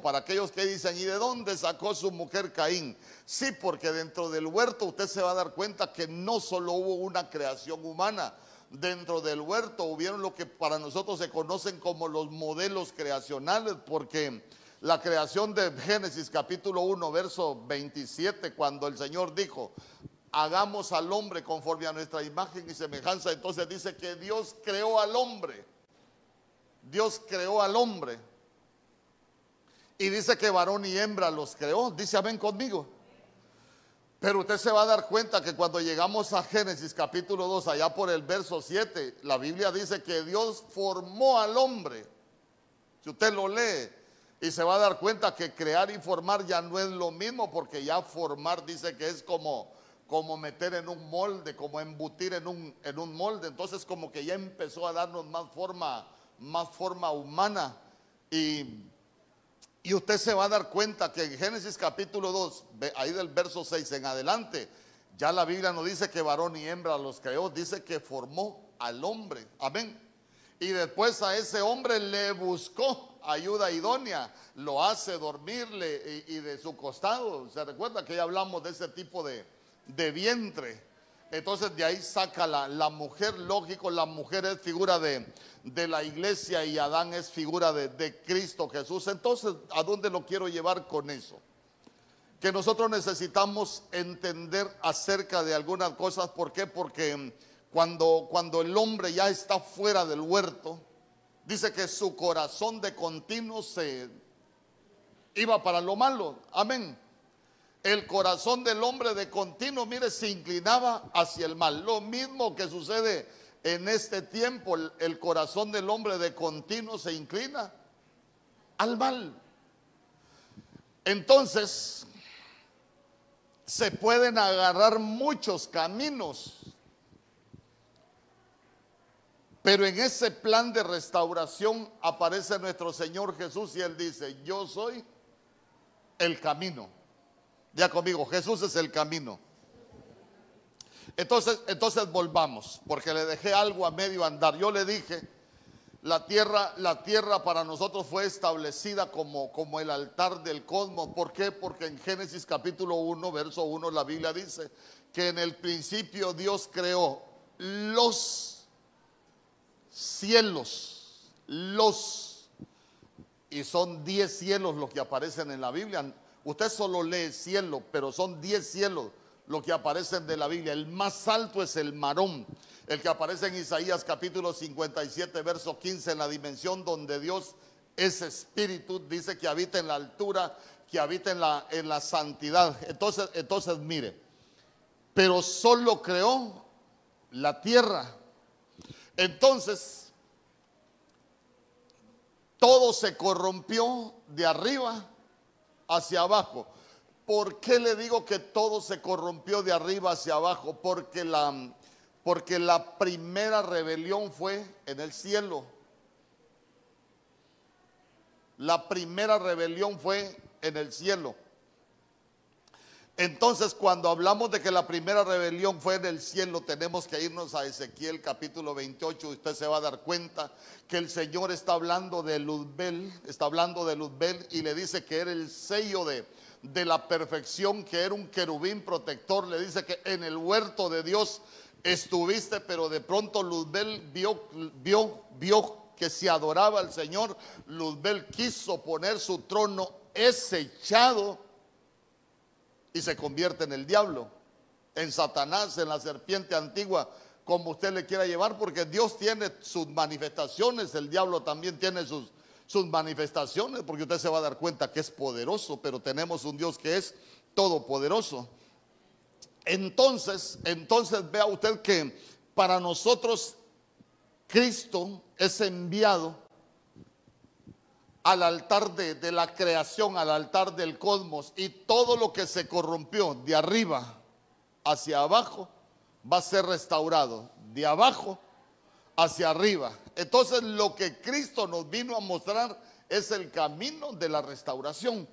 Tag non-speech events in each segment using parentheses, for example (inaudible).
para aquellos que dicen, ¿y de dónde sacó su mujer Caín? Sí, porque dentro del huerto usted se va a dar cuenta que no solo hubo una creación humana, dentro del huerto hubieron lo que para nosotros se conocen como los modelos creacionales, porque la creación de Génesis capítulo 1, verso 27, cuando el Señor dijo, hagamos al hombre conforme a nuestra imagen y semejanza, entonces dice que Dios creó al hombre. Dios creó al hombre. Y dice que varón y hembra los creó. Dice, ven conmigo. Pero usted se va a dar cuenta que cuando llegamos a Génesis capítulo 2, allá por el verso 7, la Biblia dice que Dios formó al hombre. Si usted lo lee y se va a dar cuenta que crear y formar ya no es lo mismo, porque ya formar dice que es como, como meter en un molde, como embutir en un, en un molde. Entonces como que ya empezó a darnos más forma, más forma humana. Y y usted se va a dar cuenta que en Génesis capítulo 2, ahí del verso 6 en adelante, ya la Biblia no dice que varón y hembra los creó, dice que formó al hombre. Amén. Y después a ese hombre le buscó ayuda idónea, lo hace dormirle y, de su costado. ¿Se recuerda que ya hablamos de ese tipo de, de vientre? Entonces de ahí saca la, mujer, lógico, la mujer es figura de, de la iglesia y Adán es figura de, de, Cristo Jesús. Entonces, ¿a dónde lo quiero llevar con eso? Que nosotros necesitamos entender acerca de algunas cosas. ¿Por qué? Porque cuando, cuando el hombre ya está fuera del huerto, dice que su corazón de continuo se iba para lo malo. Amén el corazón del hombre de continuo, mire, se inclinaba hacia el mal. Lo mismo que sucede en este tiempo, el, corazón del hombre de continuo se inclina al mal. Entonces, se pueden agarrar muchos caminos, pero en ese plan de restauración aparece nuestro Señor Jesús y Él dice, yo soy el camino ya conmigo, Jesús es el camino. Entonces, entonces volvamos, porque le dejé algo a medio andar. Yo le dije, la tierra, la tierra para nosotros fue establecida como, como el altar del cosmos. ¿Por qué? Porque en Génesis capítulo 1, verso 1, la Biblia dice que en el principio Dios creó los cielos, los, y son diez cielos los que aparecen en la Biblia. Usted solo lee cielo, pero son diez cielos los que aparecen de la Biblia. El más alto es el marón, el que aparece en Isaías capítulo 57, verso 15, en la dimensión donde Dios es espíritu, dice que habita en la altura, que habita en la, en la santidad. Entonces, entonces, mire, pero solo creó la tierra. Entonces, todo se corrompió de arriba hacia abajo. ¿Por qué le digo que todo se corrompió de arriba hacia abajo? Porque la, porque la primera rebelión fue en el cielo. La primera rebelión fue en el cielo. Entonces, cuando hablamos de que la primera rebelión fue en el cielo, tenemos que irnos a Ezequiel capítulo 28. Usted se va a dar cuenta que el Señor está hablando de Luzbel, está hablando de Luzbel y le dice que era el sello de, de la perfección, que era un querubín protector. Le dice que en el huerto de Dios estuviste, pero de pronto Luzbel vio, vio, vio que se adoraba al Señor. Luzbel quiso poner su trono echado y se convierte en el diablo, en Satanás, en la serpiente antigua, como usted le quiera llevar, porque Dios tiene sus manifestaciones, el diablo también tiene sus, sus manifestaciones, porque usted se va a dar cuenta que es poderoso, pero tenemos un Dios que es todopoderoso. Entonces, entonces vea usted que para nosotros Cristo es enviado al altar de, la creación, al altar del cosmos, y todo lo que se corrompió de arriba hacia abajo va a ser restaurado, de abajo hacia arriba. Entonces lo que Cristo nos vino a mostrar es el camino de la restauración.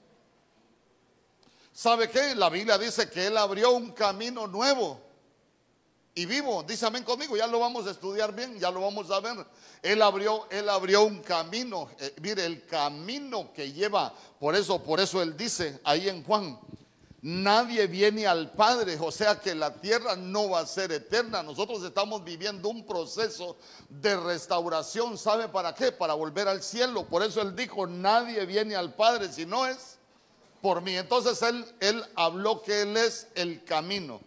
¿Sabe qué? La Biblia dice que Él abrió un camino nuevo y vivo. Dice amén conmigo, ya lo vamos a estudiar bien, ya lo vamos a ver. Él abrió, él abrió un camino. Eh, mire, el camino que lleva, por eso, por eso él dice ahí en Juan, nadie viene al Padre, o sea que la tierra no va a ser eterna. Nosotros estamos viviendo un proceso de restauración, ¿sabe para qué? Para volver al cielo. Por eso él dijo, nadie viene al Padre si no es por mí. Entonces él, él habló que él es el camino.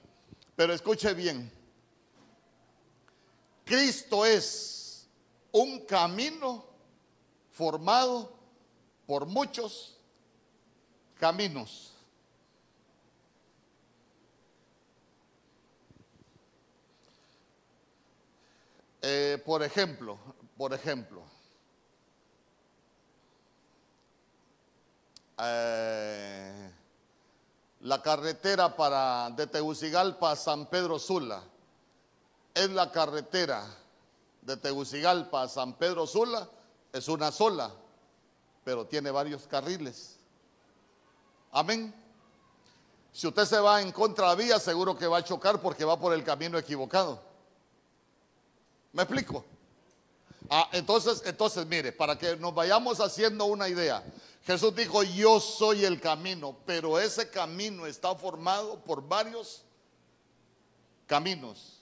Pero escuche bien, Cristo es un camino formado por muchos caminos. Eh, por ejemplo, por ejemplo, eh, la carretera para de Tegucigalpa a San Pedro Sula es la carretera de Tegucigalpa a San Pedro Sula, es una sola, pero tiene varios carriles. Amén. Si usted se va en contravía, seguro que va a chocar porque va por el camino equivocado. ¿Me explico? Ah, entonces, entonces, mire, para que nos vayamos haciendo una idea, Jesús dijo, yo soy el camino, pero ese camino está formado por varios caminos.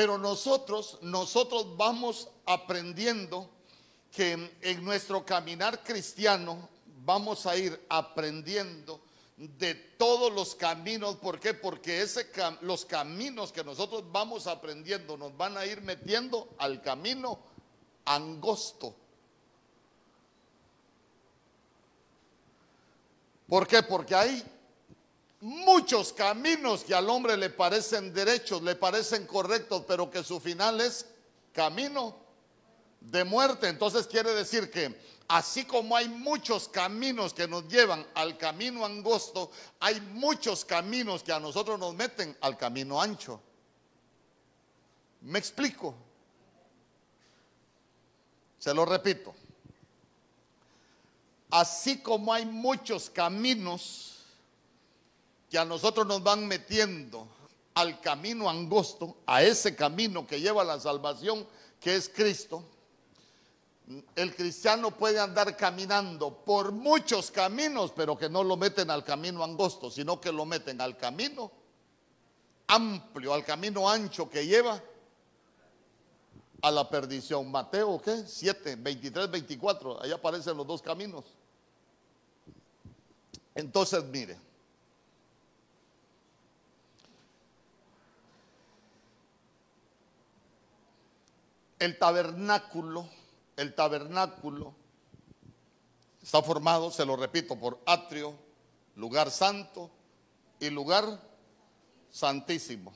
Pero nosotros, nosotros vamos aprendiendo que en nuestro caminar cristiano vamos a ir aprendiendo de todos los caminos. ¿Por qué? Porque los caminos que nosotros vamos aprendiendo nos van a ir metiendo al camino angosto. ¿Por qué? Porque hay muchos caminos que al hombre le parecen derechos, le parecen correctos, pero que su final es camino de muerte. Entonces quiere decir que así como hay muchos caminos que nos llevan al camino angosto, hay muchos caminos que a nosotros nos meten al camino ancho. ¿Me explico? Se lo repito. Así como hay muchos caminos que a nosotros nos van metiendo al camino angosto, a ese camino que lleva a la salvación, que es Cristo, el cristiano puede andar caminando por muchos caminos, pero que no lo meten al camino angosto, sino que lo meten al camino amplio, al camino ancho que lleva a la perdición. Mateo, ¿qué? 7, 23, 24, ahí aparecen los dos caminos. Entonces, mire, el tabernáculo, el tabernáculo está formado, se lo repito, por atrio, lugar santo y lugar santísimo.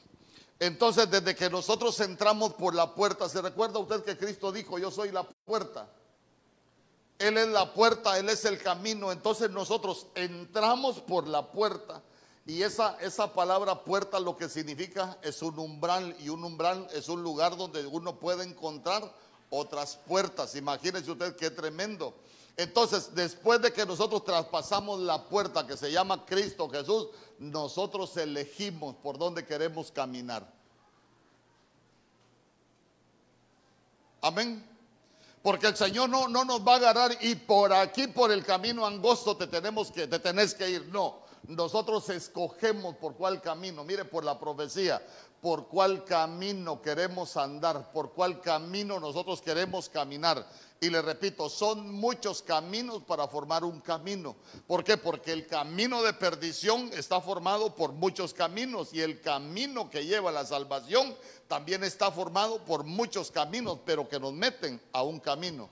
Entonces, desde que nosotros entramos por la puerta, ¿se recuerda usted que Cristo dijo, yo soy la puerta? Él es la puerta, Él es el camino. Entonces nosotros entramos por la puerta y esa, esa palabra puerta lo que significa es un umbral y un umbral es un lugar donde uno puede encontrar otras puertas. Imagínense usted qué tremendo. Entonces, después de que nosotros traspasamos la puerta que se llama Cristo Jesús, nosotros elegimos por dónde queremos caminar. Amén. Porque el Señor no, no nos va a agarrar y por aquí, por el camino angosto, te tenemos que, te tenés que ir. No nosotros escogemos por cuál camino, mire por la profecía, por cuál camino queremos andar, por cuál camino nosotros queremos caminar. Y le repito, son muchos caminos para formar un camino. ¿Por qué? Porque el camino de perdición está formado por muchos caminos y el camino que lleva a la salvación también está formado por muchos caminos, pero que nos meten a un camino.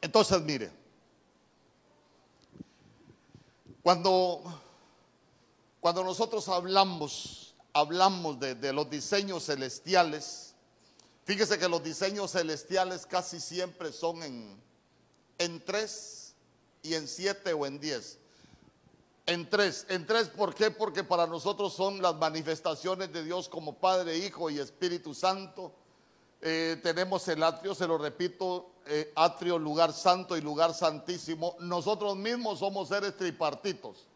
Entonces, mire, cuando, cuando nosotros hablamos, hablamos de, los diseños celestiales, fíjese que los diseños celestiales casi siempre son en, en tres y en siete o en diez. En tres, en tres, ¿por qué? Porque para nosotros son las manifestaciones de Dios como Padre, Hijo y Espíritu Santo. Eh, tenemos el atrio, se lo repito, eh, atrio, lugar santo y lugar santísimo, nosotros mismos somos seres tripartitos.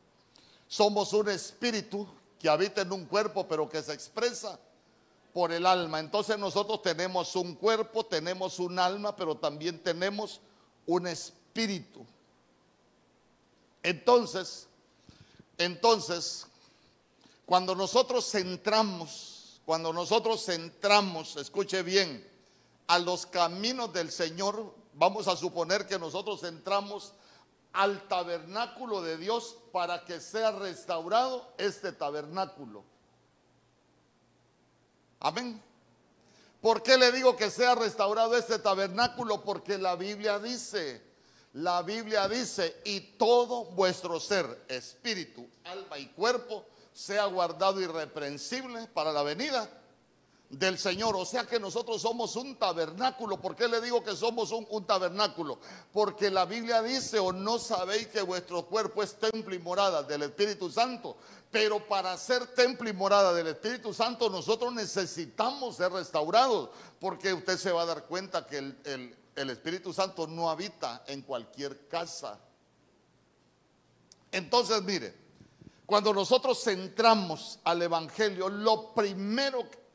Somos un espíritu que habita en un cuerpo, pero que se expresa por el alma. Entonces nosotros tenemos un cuerpo, tenemos un alma, pero también tenemos un espíritu. Entonces, entonces, cuando nosotros centramos, cuando nosotros centramos, escuche bien, a los caminos del Señor, vamos a suponer que nosotros entramos al tabernáculo de Dios para que sea restaurado este tabernáculo. Amén. ¿Por qué le digo que sea restaurado este tabernáculo? Porque la Biblia dice, la Biblia dice, y todo vuestro ser, espíritu, alma y cuerpo, sea guardado irreprensible para la venida del Señor. O sea que nosotros somos un tabernáculo. ¿Por qué le digo que somos un, tabernáculo? Porque la Biblia dice, o no sabéis que vuestro cuerpo es templo y morada del Espíritu Santo. Pero para ser templo y morada del Espíritu Santo nosotros necesitamos ser restaurados. Porque usted se va a dar cuenta que el, el Espíritu Santo no habita en cualquier casa. Entonces, mire, cuando nosotros centramos al Evangelio, lo primero que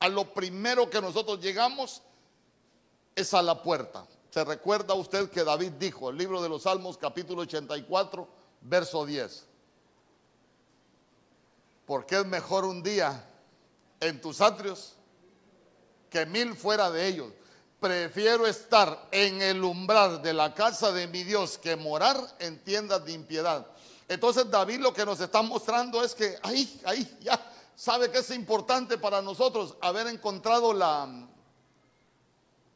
a lo primero que nosotros llegamos es a la puerta. ¿Se recuerda usted que David dijo, el libro de los Salmos capítulo 84, verso 10? Porque es mejor un día en tus atrios que mil fuera de ellos. Prefiero estar en el umbral de la casa de mi Dios que morar en tiendas de impiedad. Entonces David lo que nos está mostrando es que ahí, ahí, ya, ¿Sabe que es importante para nosotros haber encontrado la,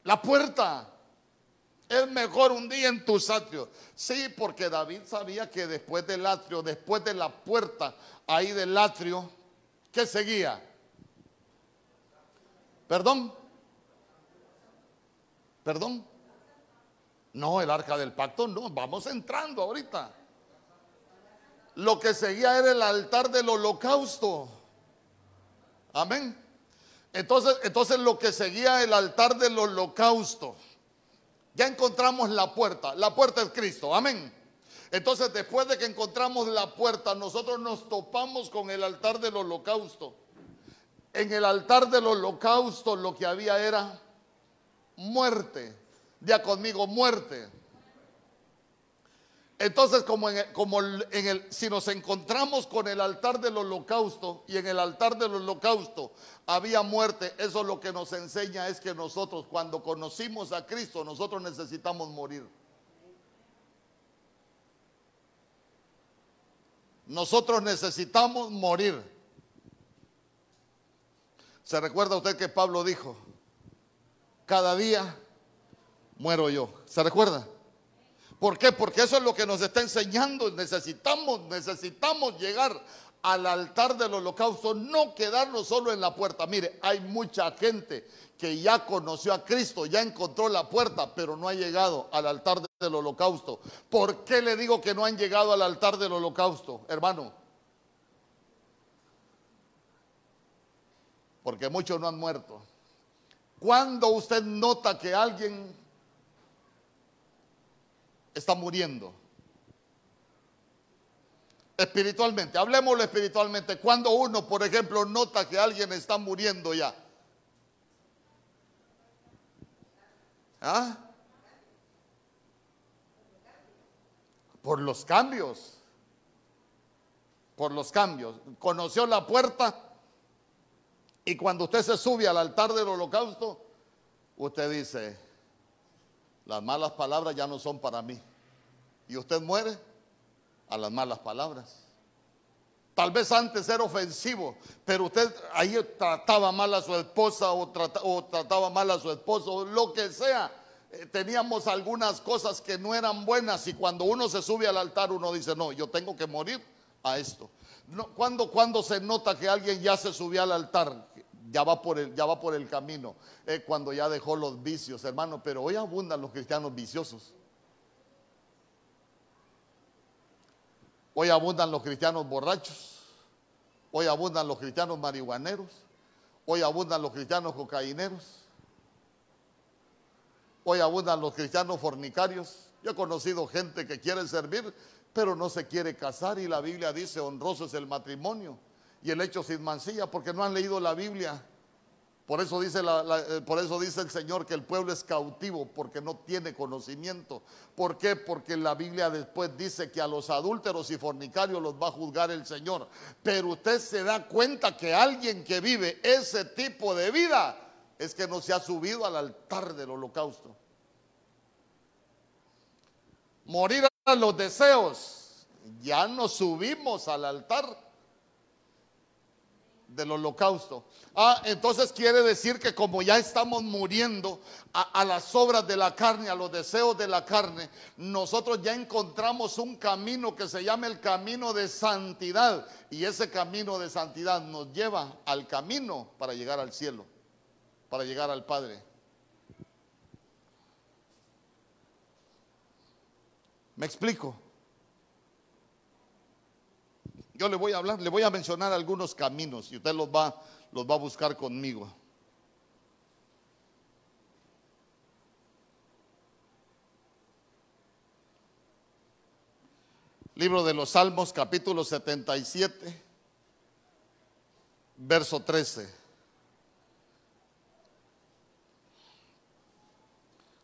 la puerta? Es mejor un día en tus atrios. Sí, porque David sabía que después del atrio, después de la puerta ahí del atrio, ¿qué seguía? ¿Perdón? ¿Perdón? No, el arca del pacto no, vamos entrando ahorita. Lo que seguía era el altar del holocausto. Amén. Entonces, entonces lo que seguía el altar del holocausto, ya encontramos la puerta. La puerta es Cristo. Amén. Entonces, después de que encontramos la puerta, nosotros nos topamos con el altar del holocausto. En el altar del holocausto lo que había era muerte. Ya conmigo, muerte. Entonces, como, en, como en el, si nos encontramos con el altar del holocausto y en el altar del holocausto había muerte, eso lo que nos enseña es que nosotros cuando conocimos a Cristo, nosotros necesitamos morir. Nosotros necesitamos morir. ¿Se recuerda usted que Pablo dijo, cada día muero yo? ¿Se recuerda? ¿Por qué? Porque eso es lo que nos está enseñando. Necesitamos, necesitamos llegar al altar del holocausto, no quedarnos solo en la puerta. Mire, hay mucha gente que ya conoció a Cristo, ya encontró la puerta, pero no ha llegado al altar del holocausto. ¿Por qué le digo que no han llegado al altar del holocausto, hermano? Porque muchos no han muerto. Cuando usted nota que alguien está muriendo. Espiritualmente, hablemoslo espiritualmente. Cuando uno, por ejemplo, nota que alguien está muriendo ya. ¿Ah? Por los cambios. Por los cambios. Conoció la puerta y cuando usted se sube al altar del holocausto, usted dice, las malas palabras ya no son para mí. Y usted muere a las malas palabras. Tal vez antes era ofensivo, pero usted ahí trataba mal a su esposa o, trataba mal a su esposo, lo que sea. Eh, teníamos algunas cosas que no eran buenas y cuando uno se sube al altar uno dice, no, yo tengo que morir a esto. No, cuando, cuando se nota que alguien ya se subió al altar, ya va por el, ya va por el camino, eh, cuando ya dejó los vicios, hermano, pero hoy abundan los cristianos viciosos. Hoy abundan los cristianos borrachos, hoy abundan los cristianos marihuaneros, hoy abundan los cristianos cocaineros, hoy abundan los cristianos fornicarios. Yo he conocido gente que quiere servir, pero no se quiere casar y la Biblia dice honroso es el matrimonio y el hecho sin mancilla, porque no han leído la Biblia. Por eso, dice eh, por eso dice el Señor que el pueblo es cautivo porque no tiene conocimiento. ¿Por qué? Porque la Biblia después dice que a los adúlteros y fornicarios los va a juzgar el Señor. Pero usted se da cuenta que alguien que vive ese tipo de vida es que no se ha subido al altar del holocausto. Morir a los deseos. Ya nos subimos al altar del holocausto. Ah, entonces quiere decir que como ya estamos muriendo a, las obras de la carne, a los deseos de la carne, nosotros ya encontramos un camino que se llama el camino de santidad. Y ese camino de santidad nos lleva al camino para llegar al cielo, para llegar al Padre. ¿Me explico? Yo le voy a hablar, le voy a mencionar algunos caminos y usted los va, los va a buscar conmigo. Libro de los Salmos, capítulo 77, verso 13.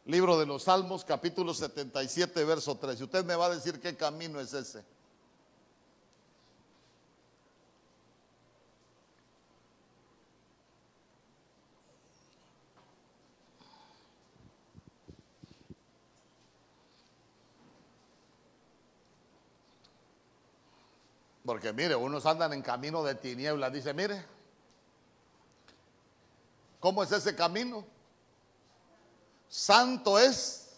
Libro de los Salmos, capítulo 77, verso 13. Usted me va a decir qué camino es ese. Porque mire, unos andan en camino de tinieblas. Dice, mire, ¿cómo es ese camino? Santo es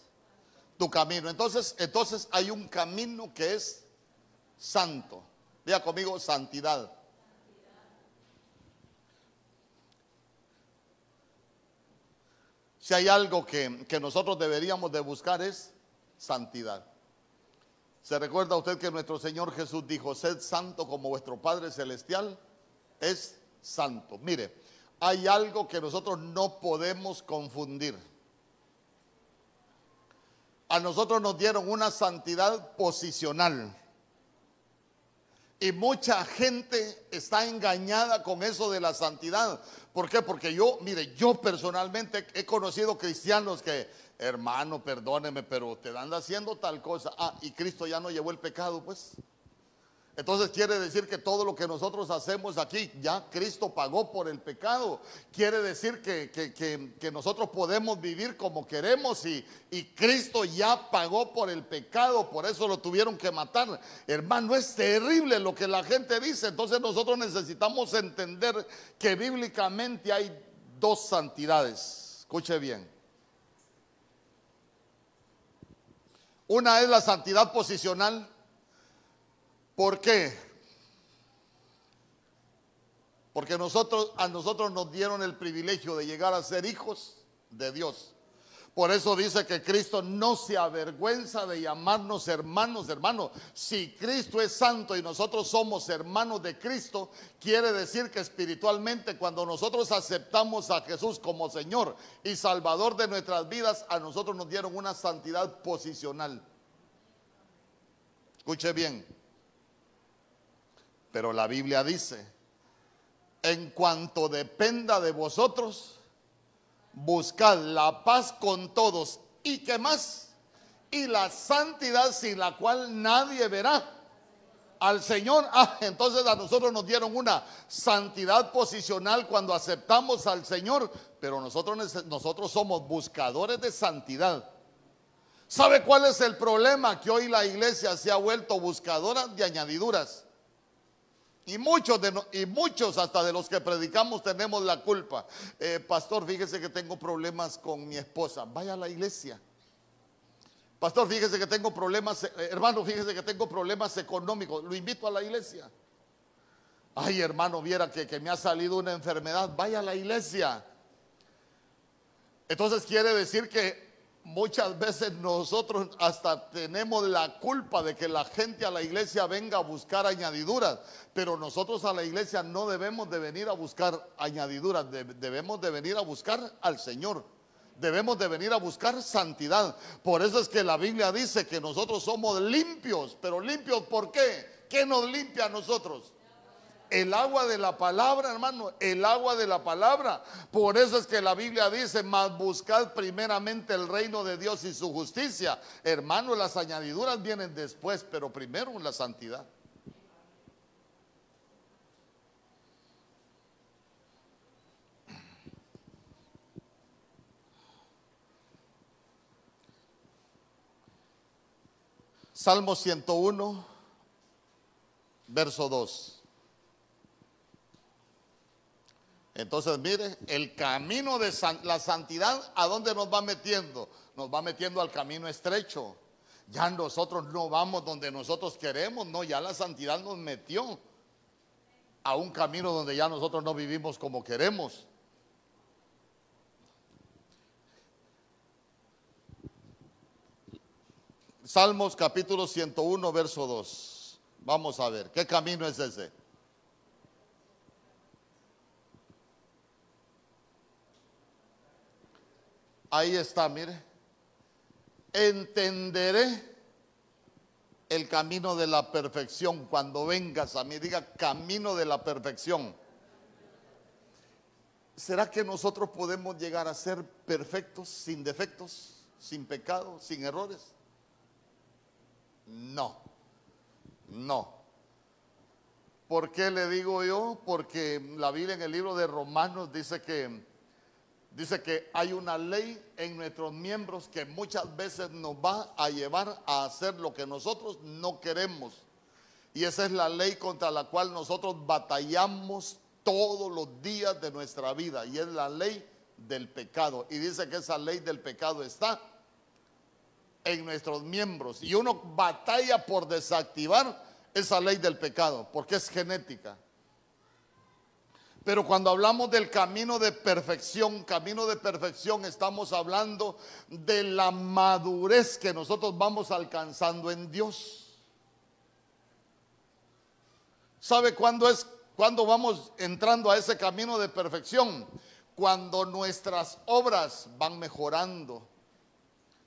tu camino. Entonces, entonces hay un camino que es santo. Diga conmigo, santidad. Si hay algo que, que nosotros deberíamos de buscar es santidad. ¿Se recuerda usted que nuestro Señor Jesús dijo, sed santo como vuestro Padre Celestial es santo? Mire, hay algo que nosotros no podemos confundir. A nosotros nos dieron una santidad posicional. Y mucha gente está engañada con eso de la santidad. ¿Por qué? Porque yo, mire, yo personalmente he conocido cristianos que hermano, perdóneme, pero te anda haciendo tal cosa. Ah, y Cristo ya no llevó el pecado, pues. Entonces quiere decir que todo lo que nosotros hacemos aquí, ya Cristo pagó por el pecado. Quiere decir que, que, nosotros podemos vivir como queremos y, y, Cristo ya pagó por el pecado, por eso lo tuvieron que matar. Hermano, es terrible lo que la gente dice. Entonces nosotros necesitamos entender que bíblicamente hay dos santidades. Escuche bien. Una es la santidad posicional. ¿Por qué? Porque a nosotros nos dieron el privilegio de llegar a ser hijos de Dios. Por eso dice que Cristo no se avergüenza de llamarnos hermanos, hermanos. Si Cristo es santo y nosotros somos hermanos de Cristo, quiere decir que espiritualmente cuando nosotros aceptamos a Jesús como Señor y Salvador de nuestras vidas, a nosotros nos dieron una santidad posicional. Escuche bien. Pero la Biblia dice, en cuanto dependa de vosotros, buscad la paz con todos y qué más, y la santidad sin la cual nadie verá al Señor. Ah, entonces a nosotros nos dieron una santidad posicional cuando aceptamos al Señor, pero nosotros, nosotros somos buscadores de santidad. ¿Sabe cuál es el problema? Que hoy la iglesia se ha vuelto buscadora de añadiduras. Y muchos, de, y muchos hasta de los que predicamos tenemos la culpa. Eh, pastor, fíjese que tengo problemas con mi esposa. Vaya a la iglesia. Pastor, fíjese que tengo problemas, eh, hermano, fíjese que tengo problemas económicos. Lo invito a la iglesia. Ay, hermano, viera que, que me ha salido una enfermedad. Vaya a la iglesia. Entonces quiere decir que Muchas veces nosotros hasta tenemos la culpa de que la gente a la iglesia venga a buscar añadiduras, pero nosotros a la iglesia no debemos de venir a buscar añadiduras, debemos de venir a buscar al Señor. Debemos de venir a buscar santidad. Por eso es que la Biblia dice que nosotros somos limpios, pero limpios ¿por qué? ¿Qué nos limpia a nosotros? El agua de la palabra, hermano, el agua de la palabra. Por eso es que la Biblia dice, mas buscad primeramente el reino de Dios y su justicia. Hermano, las añadiduras vienen después, pero primero la santidad. Salmo 101, verso 2. Entonces, mire, el camino de la santidad, ¿a dónde nos va metiendo? Nos va metiendo al camino estrecho. Ya nosotros no vamos donde nosotros queremos, no, ya la santidad nos metió a un camino donde ya nosotros no vivimos como queremos. Salmos capítulo 101, verso 2. Vamos a ver, ¿qué camino es ese? Ahí está, mire. Entenderé el camino de la perfección cuando vengas a mí. Diga camino de la perfección. ¿Será que nosotros podemos llegar a ser perfectos, sin defectos, sin pecado, sin errores? No, no. ¿Por qué le digo yo? Porque la Biblia en el libro de Romanos dice que dice que hay una ley en nuestros miembros que muchas veces nos va a llevar a hacer lo que nosotros no queremos. Y esa es la ley contra la cual nosotros batallamos todos los días de nuestra vida. Y es la ley del pecado. Y dice que esa ley del pecado está en nuestros miembros. Y uno batalla por desactivar esa ley del pecado, porque es genética. Pero cuando hablamos del camino de perfección, camino de perfección, estamos hablando de la madurez que nosotros vamos alcanzando en Dios. ¿Sabe cuándo es cuando vamos entrando a ese camino de perfección? Cuando nuestras obras van mejorando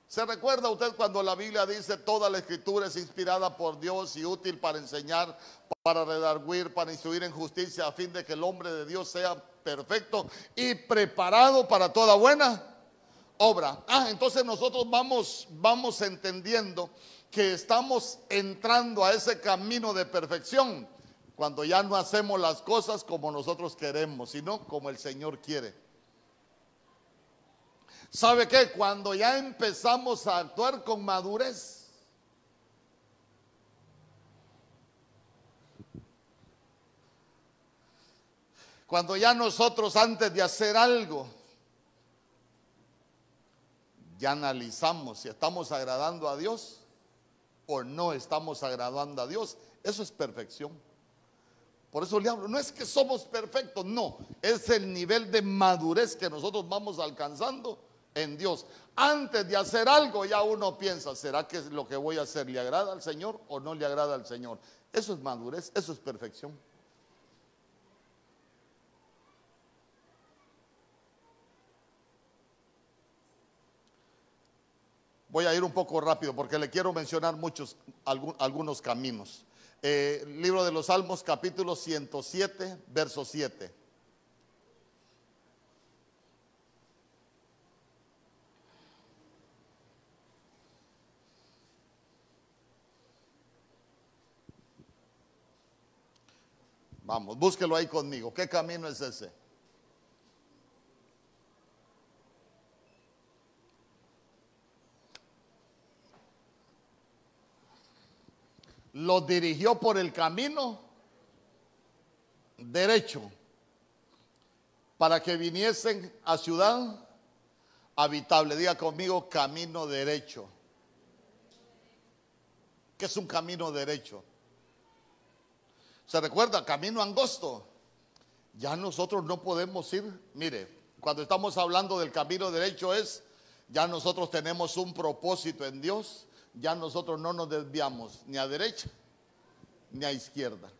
¿Se recuerda usted cuando la Biblia dice toda la escritura es inspirada por Dios y útil para enseñar, para redarguir, para instruir en justicia, a fin de que el hombre de Dios sea perfecto y preparado para toda buena obra? Ah, entonces nosotros vamos, vamos entendiendo que estamos entrando a ese camino de perfección cuando ya no hacemos las cosas como nosotros queremos, sino como el Señor quiere. ¿Sabe qué? Cuando ya empezamos a actuar con madurez, cuando ya nosotros antes de hacer algo, ya analizamos si estamos agradando a Dios o no estamos agradando a Dios, eso es perfección. Por eso le hablo, no es que somos perfectos, no, es el nivel de madurez que nosotros vamos alcanzando en Dios. Antes de hacer algo ya uno piensa, ¿será que lo que voy a hacer le agrada al Señor o no le agrada al Señor? Eso es madurez, eso es perfección. Voy a ir un poco rápido porque le quiero mencionar muchos, algunos caminos. Eh, libro de los Salmos, capítulo 107, verso 7. Vamos, búsquelo ahí conmigo. ¿Qué camino es ese? Lo dirigió por el camino derecho para que viniesen a ciudad habitable. Diga conmigo camino derecho. ¿Qué es un camino derecho? ¿Se recuerda? Camino angosto. Ya nosotros no podemos ir, mire, cuando estamos hablando del camino derecho es, ya nosotros tenemos un propósito en Dios, ya nosotros no nos desviamos ni a derecha ni a izquierda.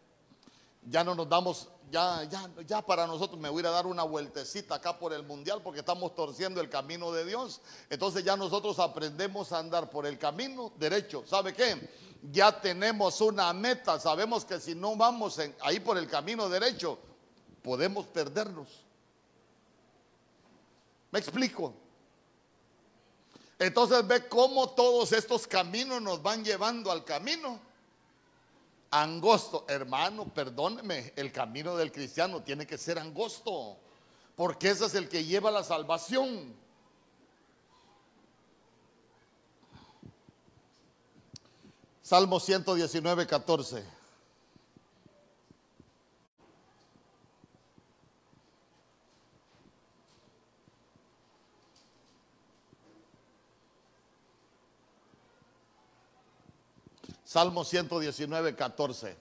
ya no nos damos, ya, ya, ya para nosotros me voy a dar una vueltecita acá por el mundial porque estamos torciendo el camino de Dios. Entonces ya nosotros aprendemos a andar por el camino derecho. ¿Sabe qué? Ya tenemos una meta. Sabemos que si no vamos ahí por el camino derecho, podemos perdernos. ¿Me explico? Entonces ve cómo todos estos caminos nos van llevando al camino angosto. Hermano, perdóneme, el camino del cristiano tiene que ser angosto, porque ese es el que lleva la salvación. Salmo 119, 14. Salmo 119, 14.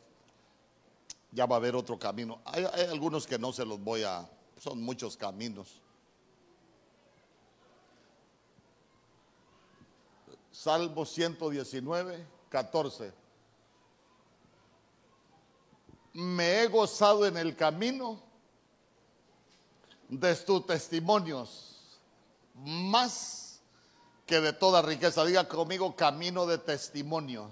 Ya va a haber otro camino. Hay, algunos que no se los voy a... Son muchos caminos. Salmo 119, 14. Me he gozado en el camino de tus testimonios, más que de toda riqueza. Diga conmigo camino de testimonio.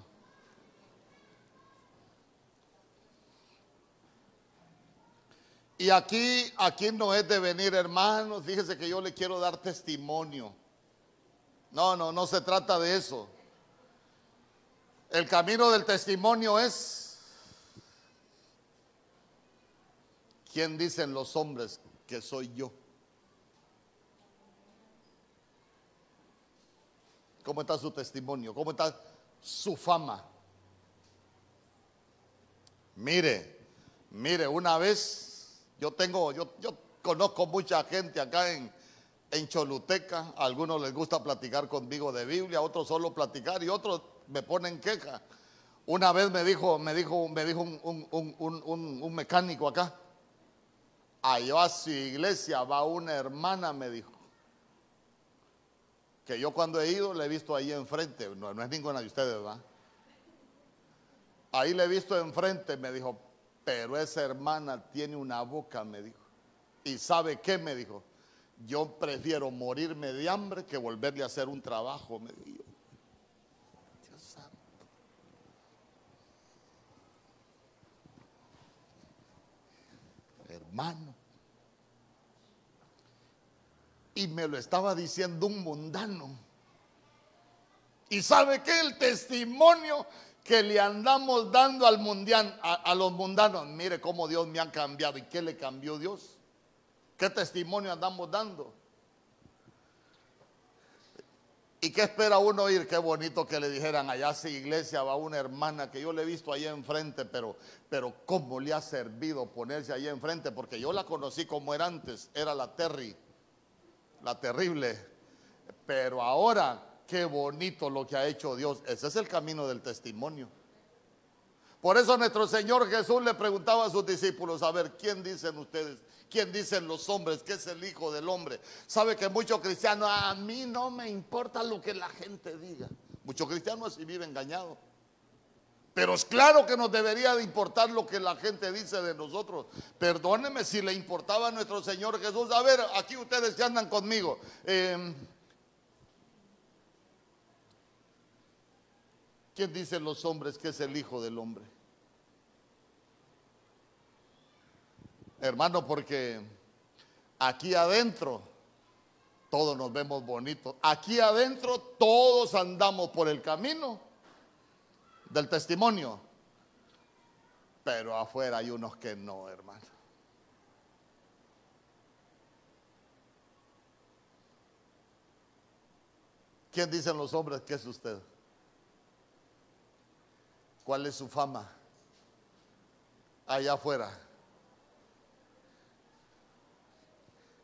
Y aquí, aquí no es de venir, hermanos. Fíjese que yo le quiero dar testimonio. No, no, no se trata de eso. El camino del testimonio es, ¿quién dicen los hombres que soy yo? ¿Cómo está su testimonio? ¿Cómo está su fama? Mire, mire, una vez yo tengo, yo, yo conozco mucha gente acá en, en Choluteca. A algunos les gusta platicar conmigo de Biblia, otros solo platicar y otros me ponen queja. Una vez me dijo, me dijo, me dijo un, un, mecánico acá. Allá a su iglesia va una hermana, me dijo. Que yo cuando he ido le he visto ahí enfrente. No, no es ninguna de ustedes, ¿verdad? Ahí le he visto enfrente, me dijo, pero esa hermana tiene una boca, me dijo. ¿Y sabe qué? Me dijo. Yo prefiero morirme de hambre que volverle a hacer un trabajo, me dijo. Hermano. Y me lo estaba diciendo un mundano. ¿Y sabe qué? El testimonio que le andamos dando al mundial, a, los mundanos. Mire cómo Dios me ha cambiado. ¿Y qué le cambió Dios? ¿Qué testimonio andamos dando? ¿Y qué espera uno oír? Qué bonito que le dijeran, allá a iglesia va una hermana que yo le he visto ahí enfrente, pero, pero ¿cómo le ha servido ponerse ahí enfrente? Porque yo la conocí como era antes, era la Terry, la terrible. Pero ahora Qué bonito lo que ha hecho Dios. Ese es el camino del testimonio. Por eso nuestro Señor Jesús le preguntaba a sus discípulos, a ver, ¿quién dicen ustedes? ¿Quién dicen los hombres que es el Hijo del Hombre? Sabe que muchos cristianos, a mí no me importa lo que la gente diga. Muchos cristianos así viven engañados. Pero es claro que nos debería de importar lo que la gente dice de nosotros. Perdóneme si le importaba a nuestro Señor Jesús. A ver, aquí ustedes ya andan conmigo. Eh, ¿Quién dicen los hombres que es el Hijo del Hombre? Hermano, porque aquí adentro todos nos vemos bonitos. Aquí adentro todos andamos por el camino del testimonio. Pero afuera hay unos que no, hermano. ¿Quién dicen los hombres que es usted? ¿Cuál es su fama? Allá afuera.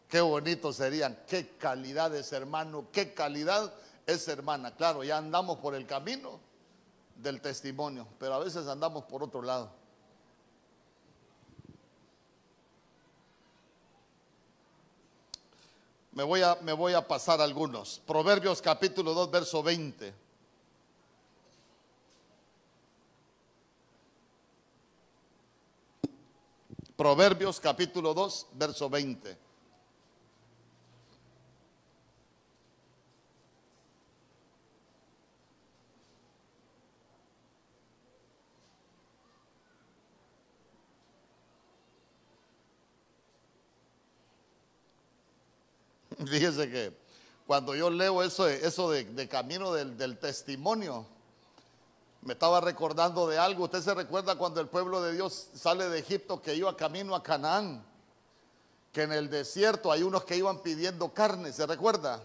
Qué bonito serían, qué calidad es hermano, qué calidad es hermana. Claro, ya andamos por el camino del testimonio, pero a veces andamos por otro lado. Me voy a, me voy a pasar algunos. Proverbios capítulo 2, verso 20. Proverbios capítulo 2, verso 20. (laughs) Fíjese que cuando yo leo eso, eso de, camino del, testimonio, me estaba recordando de algo. Usted se recuerda cuando el pueblo de Dios sale de Egipto que iba camino a Canaán, que en el desierto hay unos que iban pidiendo carne, ¿se recuerda?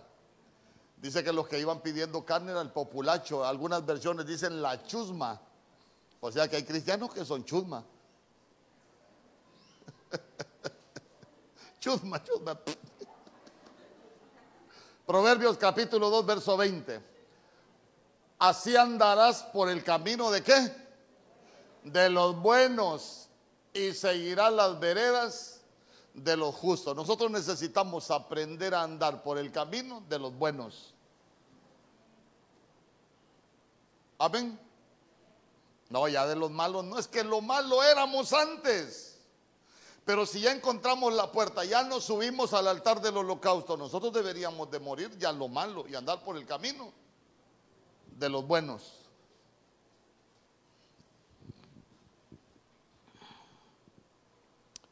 Dice que los que iban pidiendo carne era el populacho. Algunas versiones dicen la chusma. O sea que hay cristianos que son chusma. (laughs) chusma, chusma. Proverbios capítulo 2, verso 20. Así andarás por el camino de qué? De los buenos y seguirás las veredas de los justos. Nosotros necesitamos aprender a andar por el camino de los buenos. Amén. No, ya de los malos, no es que lo malo éramos antes. Pero si ya encontramos la puerta, ya nos subimos al altar del holocausto, nosotros deberíamos de morir ya lo malo y andar por el camino de los buenos.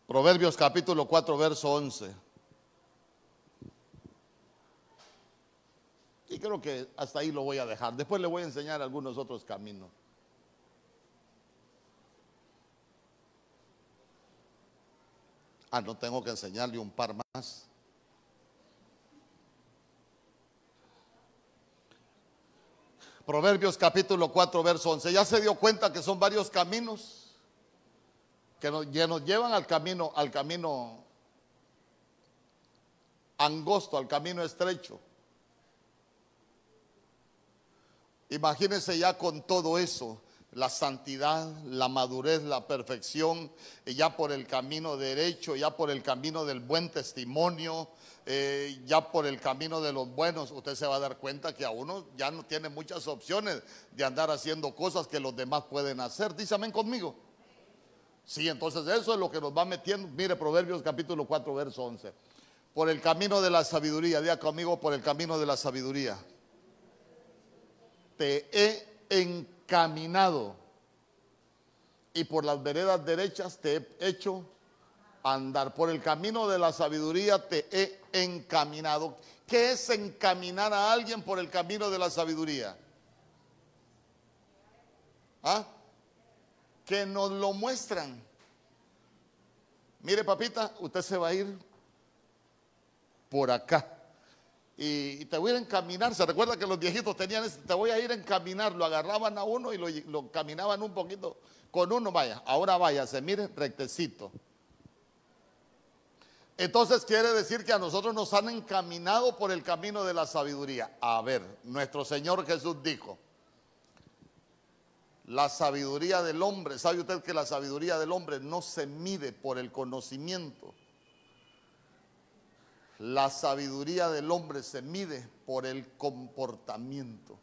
Proverbios capítulo 4, verso 11. Y creo que hasta ahí lo voy a dejar. Después le voy a enseñar algunos otros caminos. Ah, no tengo que enseñarle un par más. Proverbios capítulo 4, verso 11. Ya se dio cuenta que son varios caminos que nos, nos llevan al camino, al camino angosto, al camino estrecho. Imagínense ya con todo eso la santidad, la madurez, la perfección, ya por el camino derecho, ya por el camino del buen testimonio, eh, ya por el camino de los buenos, usted se va a dar cuenta que a uno ya no tiene muchas opciones de andar haciendo cosas que los demás pueden hacer. Dice amén conmigo. Sí, entonces eso es lo que nos va metiendo. Mire Proverbios capítulo 4, verso 11. Por el camino de la sabiduría, diga conmigo, por el camino de la sabiduría. Te he caminado y por las veredas derechas te he hecho andar. Por el camino de la sabiduría te he encaminado. ¿Qué es encaminar a alguien por el camino de la sabiduría? ¿Ah? Que nos lo muestran. Mire, papita, usted se va a ir por acá y, te voy a encaminar. Se recuerda que los viejitos tenían ese, te voy a ir a encaminar. Lo agarraban a uno y lo, caminaban un poquito con uno. Vaya, ahora vaya, se mire rectecito. Entonces quiere decir que a nosotros nos han encaminado por el camino de la sabiduría. A ver, nuestro Señor Jesús dijo, la sabiduría del hombre, ¿sabe usted que la sabiduría del hombre no se mide por el conocimiento? La sabiduría del hombre se mide por el comportamiento.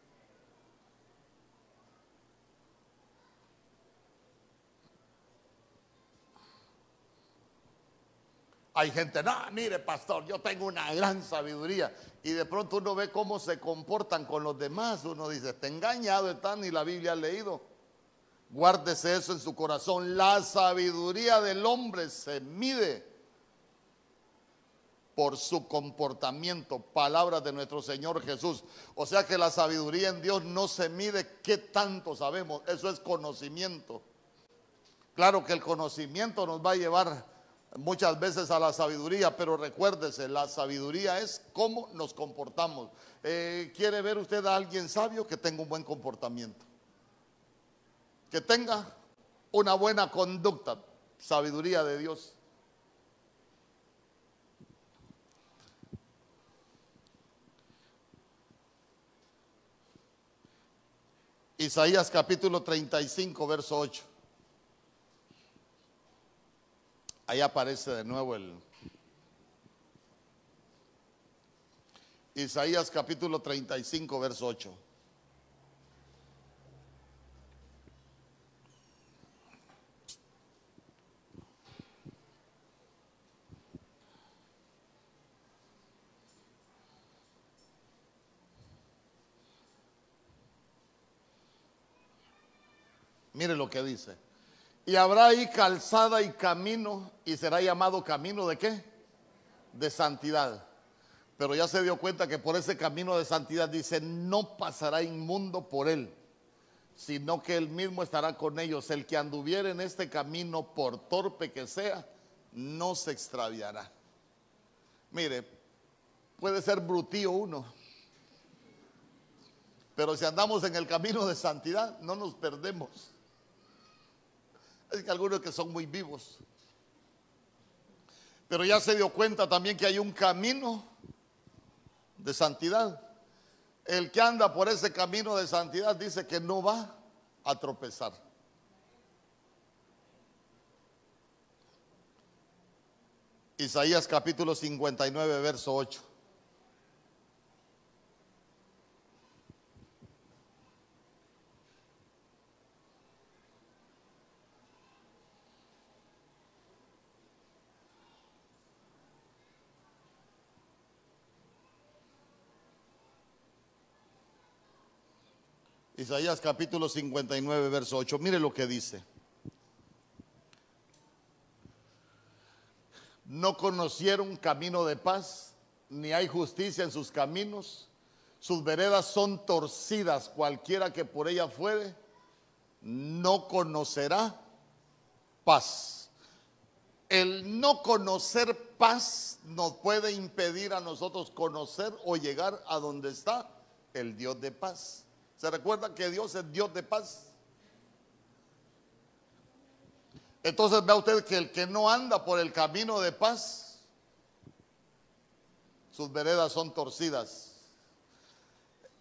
Hay gente, no, mire pastor, yo tengo una gran sabiduría. Y de pronto uno ve cómo se comportan con los demás. Uno dice, está engañado, está ni la Biblia ha leído. Guárdese eso en su corazón. La sabiduría del hombre se mide por su comportamiento. Palabras de nuestro Señor Jesús. O sea que la sabiduría en Dios no se mide qué tanto sabemos. Eso es conocimiento. Claro que el conocimiento nos va a llevar muchas veces a la sabiduría, pero recuérdese, la sabiduría es cómo nos comportamos. Eh, ¿Quiere ver usted a alguien sabio que tenga un buen comportamiento? Que tenga una buena conducta, sabiduría de Dios. Isaías capítulo 35, verso 8. Ahí aparece de nuevo el... Isaías capítulo 35, verso 8. Mire lo que dice. Y habrá ahí calzada y camino y será llamado camino de qué? De santidad. Pero ya se dio cuenta que por ese camino de santidad dice, no pasará inmundo por él, sino que él mismo estará con ellos. El que anduviera en este camino, por torpe que sea, no se extraviará. Mire, puede ser brutío uno, pero si andamos en el camino de santidad, no nos perdemos. Es que algunos que son muy vivos. Pero ya se dio cuenta también que hay un camino de santidad. El que anda por ese camino de santidad dice que no va a tropezar. Isaías capítulo 59, verso 8. Isaías capítulo 59, verso 8. Mire lo que dice. No conocieron camino de paz, ni hay justicia en sus caminos. Sus veredas son torcidas, cualquiera que por ella fuere, no conocerá paz. El no conocer paz nos puede impedir a nosotros conocer o llegar a donde está el Dios de paz. ¿Se recuerda que Dios es Dios de paz? Entonces vea usted que el que no anda por el camino de paz, sus veredas son torcidas.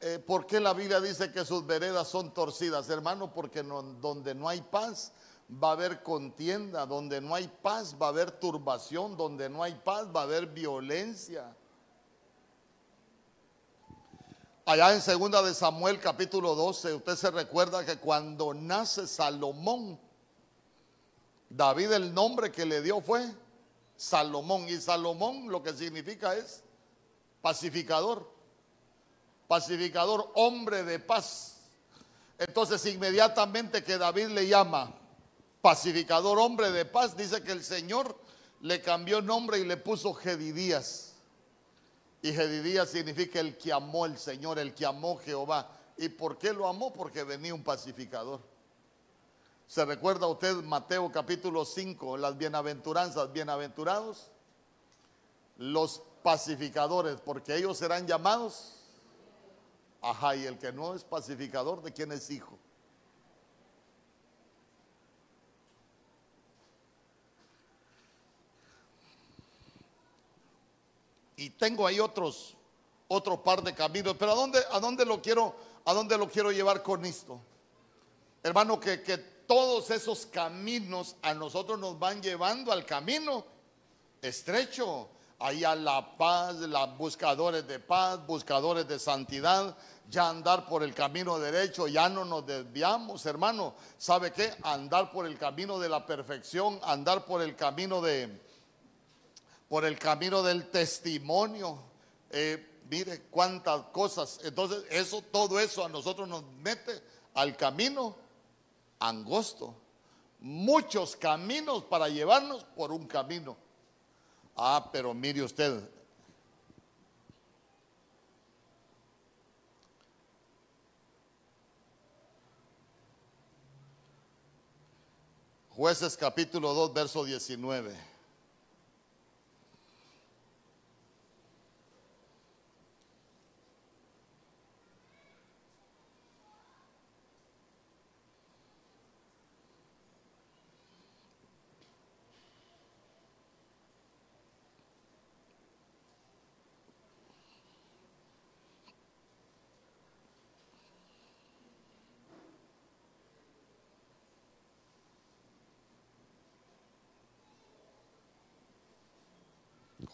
Eh, ¿Por qué la Biblia dice que sus veredas son torcidas, hermano? Porque donde no hay paz va a haber contienda, donde no hay paz va a haber turbación, donde no hay paz va a haber violencia. Allá en segunda de Samuel capítulo 12, usted se recuerda que cuando nace Salomón, David el nombre que le dio fue Salomón. Y Salomón lo que significa es pacificador. Pacificador, hombre de paz. Entonces inmediatamente que David le llama pacificador, hombre de paz, dice que el Señor le cambió nombre y le puso Gedidías. Y Jedidías significa el que amó el Señor, el que amó Jehová. ¿Y por qué lo amó? Porque venía un pacificador. ¿Se recuerda usted Mateo capítulo 5, las bienaventuranzas, bienaventurados? Los pacificadores, porque ellos serán llamados. Ajá, y el que no es pacificador, ¿de quién es hijo? Y tengo ahí otros, otro par de caminos. Pero ¿a dónde, a dónde, lo, quiero, ¿a dónde lo quiero llevar con esto? Hermano, que, que todos esos caminos a nosotros nos van llevando al camino estrecho. Ahí a la paz, los buscadores de paz, buscadores de santidad, ya andar por el camino derecho, ya no nos desviamos, hermano. ¿Sabe qué? Andar por el camino de la perfección, andar por el camino de, por el camino del testimonio. Eh, mire cuántas cosas. Entonces, eso, todo eso a nosotros nos mete al camino angosto. Muchos caminos para llevarnos por un camino. Ah, pero mire usted. Jueces capítulo 2, verso 19.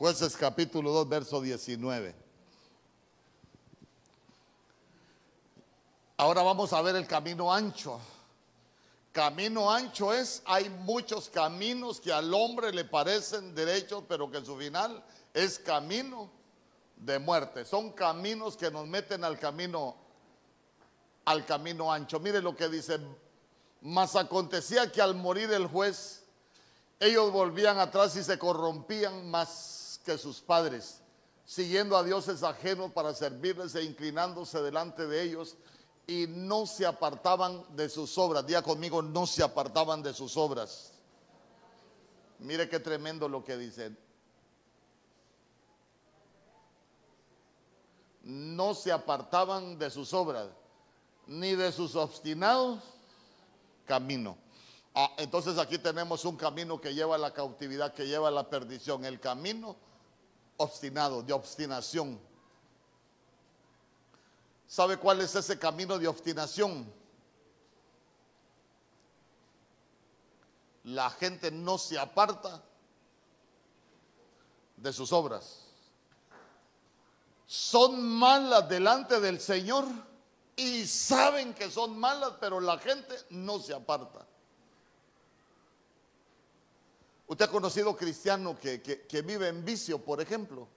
Jueces capítulo 2, verso 19. Ahora vamos a ver el camino ancho. Camino ancho es, hay muchos caminos que al hombre le parecen derechos, pero que su final es camino de muerte. Son caminos que nos meten al camino, al camino ancho. Mire lo que dice Mas acontecía que al morir el juez, ellos volvían atrás y se corrompían más que sus padres, siguiendo a dioses ajenos para servirles e inclinándose delante de ellos, y no se apartaban de sus obras. Día conmigo, no se apartaban de sus obras. Mire qué tremendo lo que dicen. No se apartaban de sus obras, ni de sus obstinados camino. Ah, entonces aquí tenemos un camino que lleva a la cautividad, que lleva a la perdición. El camino obstinado, de obstinación. ¿Sabe cuál es ese camino de obstinación? La gente no se aparta de sus obras. Son malas delante del Señor y saben que son malas, pero la gente no se aparta. Usted ha conocido cristiano que, que, vive en vicio, por ejemplo.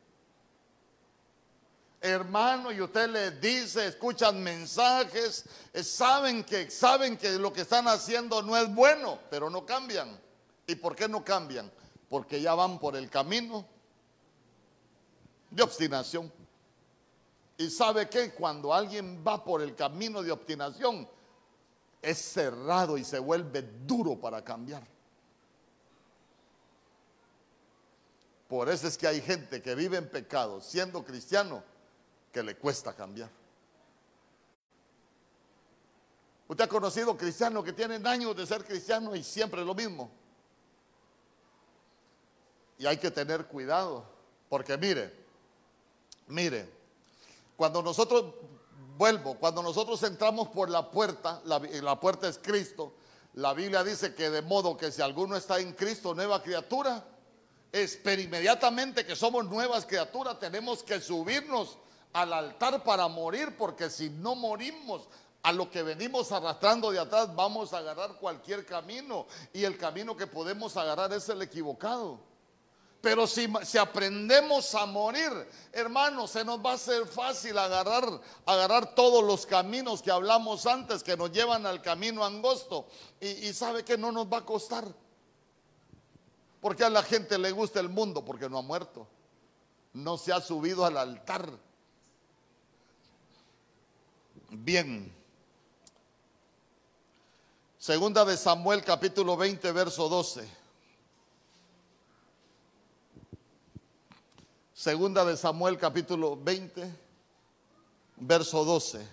Hermano, y usted le dice, escuchan mensajes, eh, saben que, saben que lo que están haciendo no es bueno, pero no cambian. ¿Y por qué no cambian? Porque ya van por el camino de obstinación. Y sabe que cuando alguien va por el camino de obstinación, es cerrado y se vuelve duro para cambiar. Por eso es que hay gente que vive en pecado siendo cristiano que le cuesta cambiar. Usted ha conocido cristianos que tienen años de ser cristianos y siempre lo mismo. Y hay que tener cuidado, porque mire, mire, cuando nosotros, vuelvo, cuando nosotros entramos por la puerta, la, la puerta es Cristo, la Biblia dice que de modo que si alguno está en Cristo, nueva criatura, inmediatamente que somos nuevas criaturas, tenemos que subirnos al altar para morir, porque si no morimos a lo que venimos arrastrando de atrás, vamos a agarrar cualquier camino y el camino que podemos agarrar es el equivocado. Pero si, aprendemos a morir, hermanos, se nos va a hacer fácil agarrar, agarrar todos los caminos que hablamos antes que nos llevan al camino angosto. Y sabe que no nos va a costar. Porque a la gente le gusta el mundo porque no ha muerto. No se ha subido al altar. Bien. Segunda de Samuel capítulo 20 verso 12. Segunda de Samuel capítulo 20 verso 12.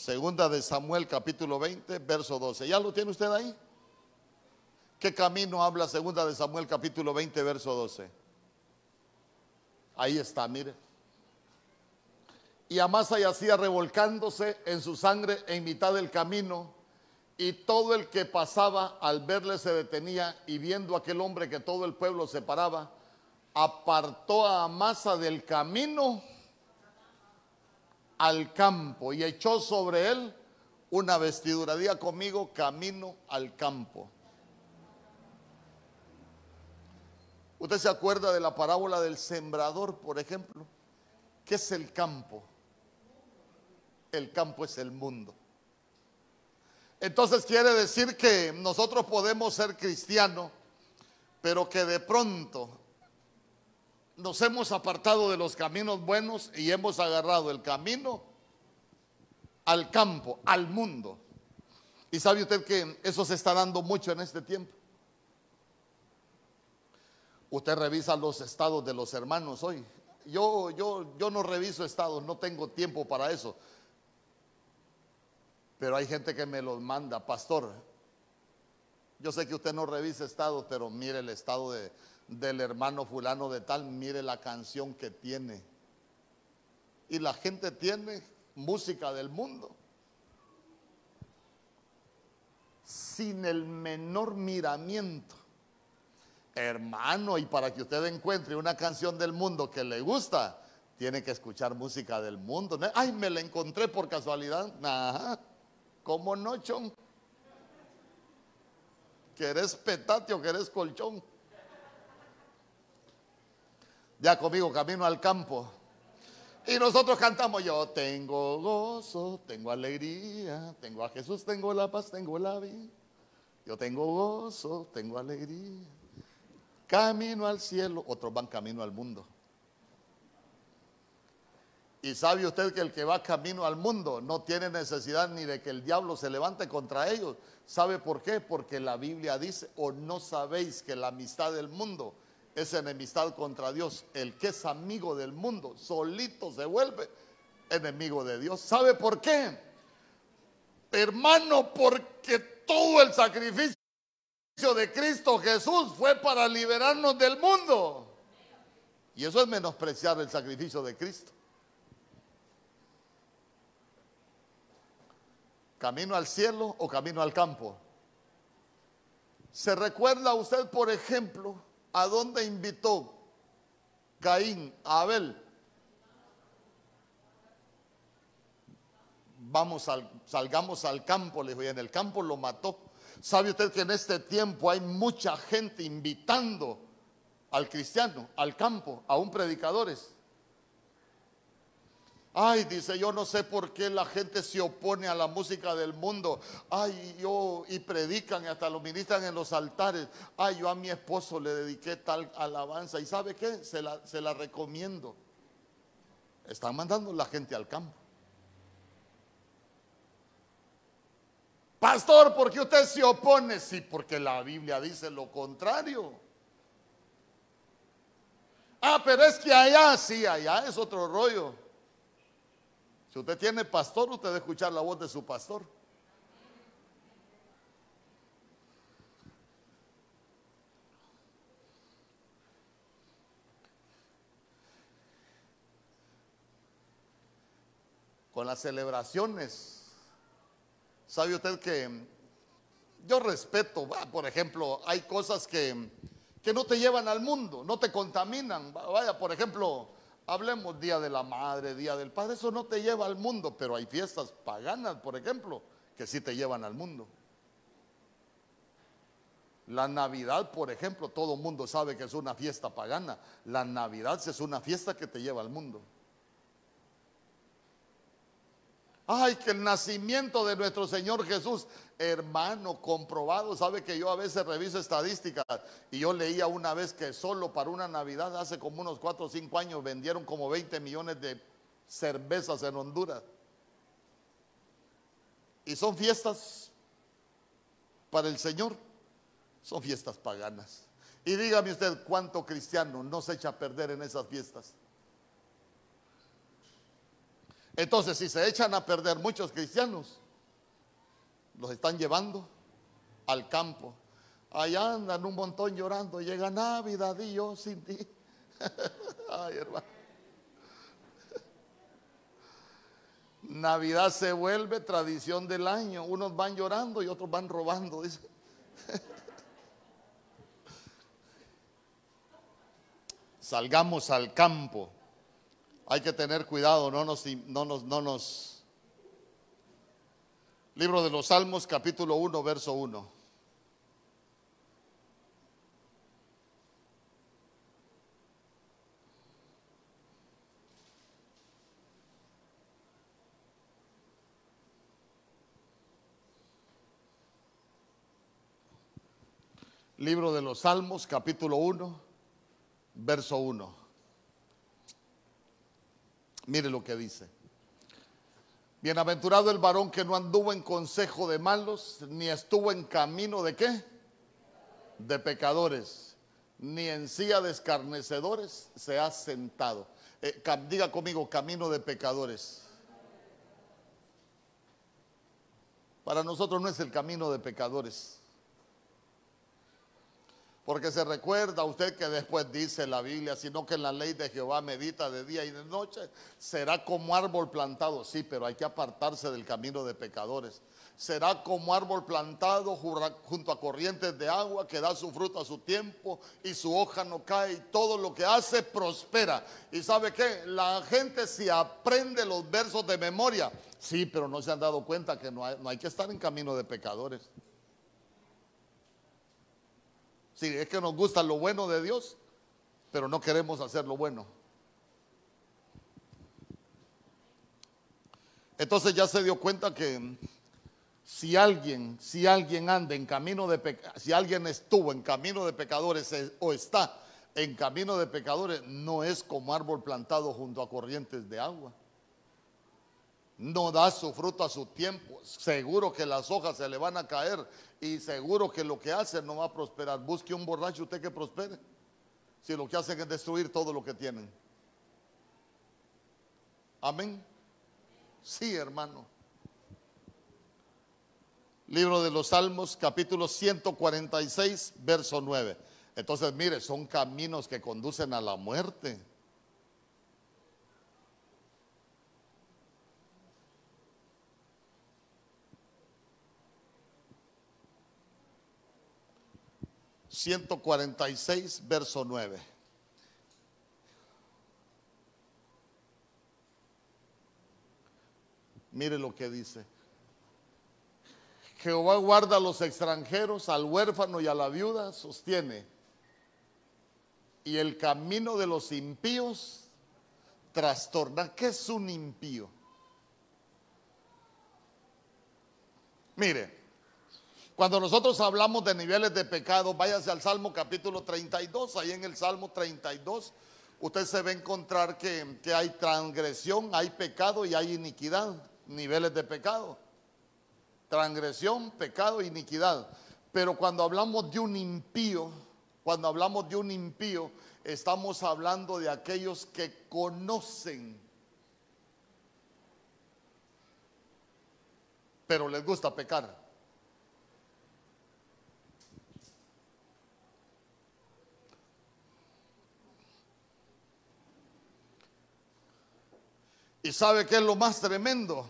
Segunda de Samuel capítulo 20, verso 12. ¿Ya lo tiene usted ahí? ¿Qué camino habla segunda de Samuel capítulo 20, verso 12? Ahí está, mire. Y Amasa yacía revolcándose en su sangre en mitad del camino, y todo el que pasaba al verle se detenía, y viendo aquel hombre que todo el pueblo se paraba, apartó a Amasa del camino al campo y echó sobre él una vestidura. Día conmigo, camino al campo. ¿Usted se acuerda de la parábola del sembrador, por ejemplo? ¿Qué es el campo? El campo es el mundo. Entonces quiere decir que nosotros podemos ser cristianos, pero que de pronto nos hemos apartado de los caminos buenos y hemos agarrado el camino al campo, al mundo. Y sabe usted que eso se está dando mucho en este tiempo. Usted revisa los estados de los hermanos hoy. Yo, yo, yo no reviso estados, no tengo tiempo para eso. Pero hay gente que me los manda, pastor. Yo sé que usted no revisa estados, pero mire el estado de, del hermano fulano de tal, mire la canción que tiene. Y la gente tiene música del mundo. Sin el menor miramiento. Hermano, y para que usted encuentre una canción del mundo que le gusta, tiene que escuchar música del mundo. Ay, me la encontré por casualidad. Ajá. ¿Cómo no, chon? ¿Querés petate o querés colchón? Ya conmigo camino al campo. Y nosotros cantamos, yo tengo gozo, tengo alegría, tengo a Jesús, tengo la paz, tengo la vida. Yo tengo gozo, tengo alegría. Camino al cielo, otros van camino al mundo. Y sabe usted que el que va camino al mundo no tiene necesidad ni de que el diablo se levante contra ellos. ¿Sabe por qué? Porque la Biblia dice, o no sabéis que la amistad del mundo es enemistad contra Dios. El que es amigo del mundo solito se vuelve enemigo de Dios. ¿Sabe por qué? Hermano, porque todo el sacrificio de Cristo Jesús fue para liberarnos del mundo. Y eso es menospreciar el sacrificio de Cristo. camino al cielo o camino al campo. ¿Se recuerda usted, por ejemplo, a dónde invitó Caín a Abel? Vamos al, salgamos al campo, le dijo, y en el campo lo mató. ¿Sabe usted que en este tiempo hay mucha gente invitando al cristiano, al campo, aún predicadores? Ay, dice, yo no sé por qué la gente se opone a la música del mundo. Ay, yo, y predican y hasta lo ministran en los altares. Ay, yo a mi esposo le dediqué tal alabanza. ¿Y sabe qué? Se la, se la recomiendo. Están mandando la gente al campo. Pastor, ¿por qué usted se opone? Sí, porque la Biblia dice lo contrario. Ah, pero es que allá, sí, allá es otro rollo. Si usted tiene pastor, usted debe escuchar la voz de su pastor. Con las celebraciones, ¿sabe usted que yo respeto, por ejemplo, hay cosas que, que no te llevan al mundo, no te contaminan. Vaya, por ejemplo, Hablemos Día de la Madre, Día del Padre, eso no te lleva al mundo, pero hay fiestas paganas, por ejemplo, que sí te llevan al mundo. La Navidad, por ejemplo, todo mundo sabe que es una fiesta pagana. La Navidad es una fiesta que te lleva al mundo. Ay, que el nacimiento de nuestro Señor Jesús, hermano, comprobado. Sabe que yo a veces reviso estadísticas y yo leía una vez que solo para una Navidad, hace como unos 4 o 5 años, vendieron como 20 millones de cervezas en Honduras. Y son fiestas para el Señor, son fiestas paganas. Y dígame usted cuánto cristiano no se echa a perder en esas fiestas. Entonces, si se echan a perder muchos cristianos, los están llevando al campo. Allá andan un montón llorando. Llega Navidad y yo sin ti. (laughs) Ay, hermano. Navidad se vuelve tradición del año. Unos van llorando y otros van robando. (laughs) Salgamos al campo. Hay que tener cuidado, no nos, no nos, no nos. Libro de los Salmos, capítulo 1, verso 1. Libro de los Salmos, capítulo 1, verso 1. Mire lo que dice. Bienaventurado el varón que no anduvo en consejo de malos, ni estuvo en camino de qué? De pecadores, ni en silla de escarnecedores se ha sentado. Eh, diga conmigo, camino de pecadores. Para nosotros no es el camino de pecadores. Porque se recuerda usted que después dice la Biblia, sino que en la ley de Jehová medita de día y de noche, será como árbol plantado. Sí, pero hay que apartarse del camino de pecadores. Será como árbol plantado junto a corrientes de agua que da su fruto a su tiempo y su hoja no cae y todo lo que hace prospera. ¿Y sabe qué? La gente si aprende los versos de memoria, sí, pero no se han dado cuenta que no hay, no hay que estar en camino de pecadores. Sí, es que nos gusta lo bueno de Dios, pero no queremos hacer lo bueno. Entonces ya se dio cuenta que si alguien, si alguien anda en camino de pecadores, si alguien estuvo en camino de pecadores eh, o está en camino de pecadores, no es como árbol plantado junto a corrientes de agua. No da su fruto a su tiempo. Seguro que las hojas se le van a caer y seguro que lo que hace no va a prosperar. Busque un borracho usted que prospere. Si lo que hacen es destruir todo lo que tienen. Amén. Sí, hermano. Libro de los Salmos, capítulo 146, verso 9. Entonces, mire, son caminos que conducen a la muerte. ...146, verso 9. Mire lo que dice. Jehová guarda a los extranjeros, al huérfano y a la viuda sostiene. Y el camino de los impíos trastorna. ¿Qué es un impío? Mire, cuando nosotros hablamos de niveles de pecado, váyase al Salmo capítulo 32, ahí en el Salmo 32, usted se va a encontrar que, que hay transgresión, hay pecado y hay iniquidad, niveles de pecado transgresión, pecado, iniquidad. Pero cuando hablamos de un impío, cuando hablamos de un impío, estamos hablando de aquellos que conocen, pero les gusta pecar. ¿Y sabe qué es lo más tremendo?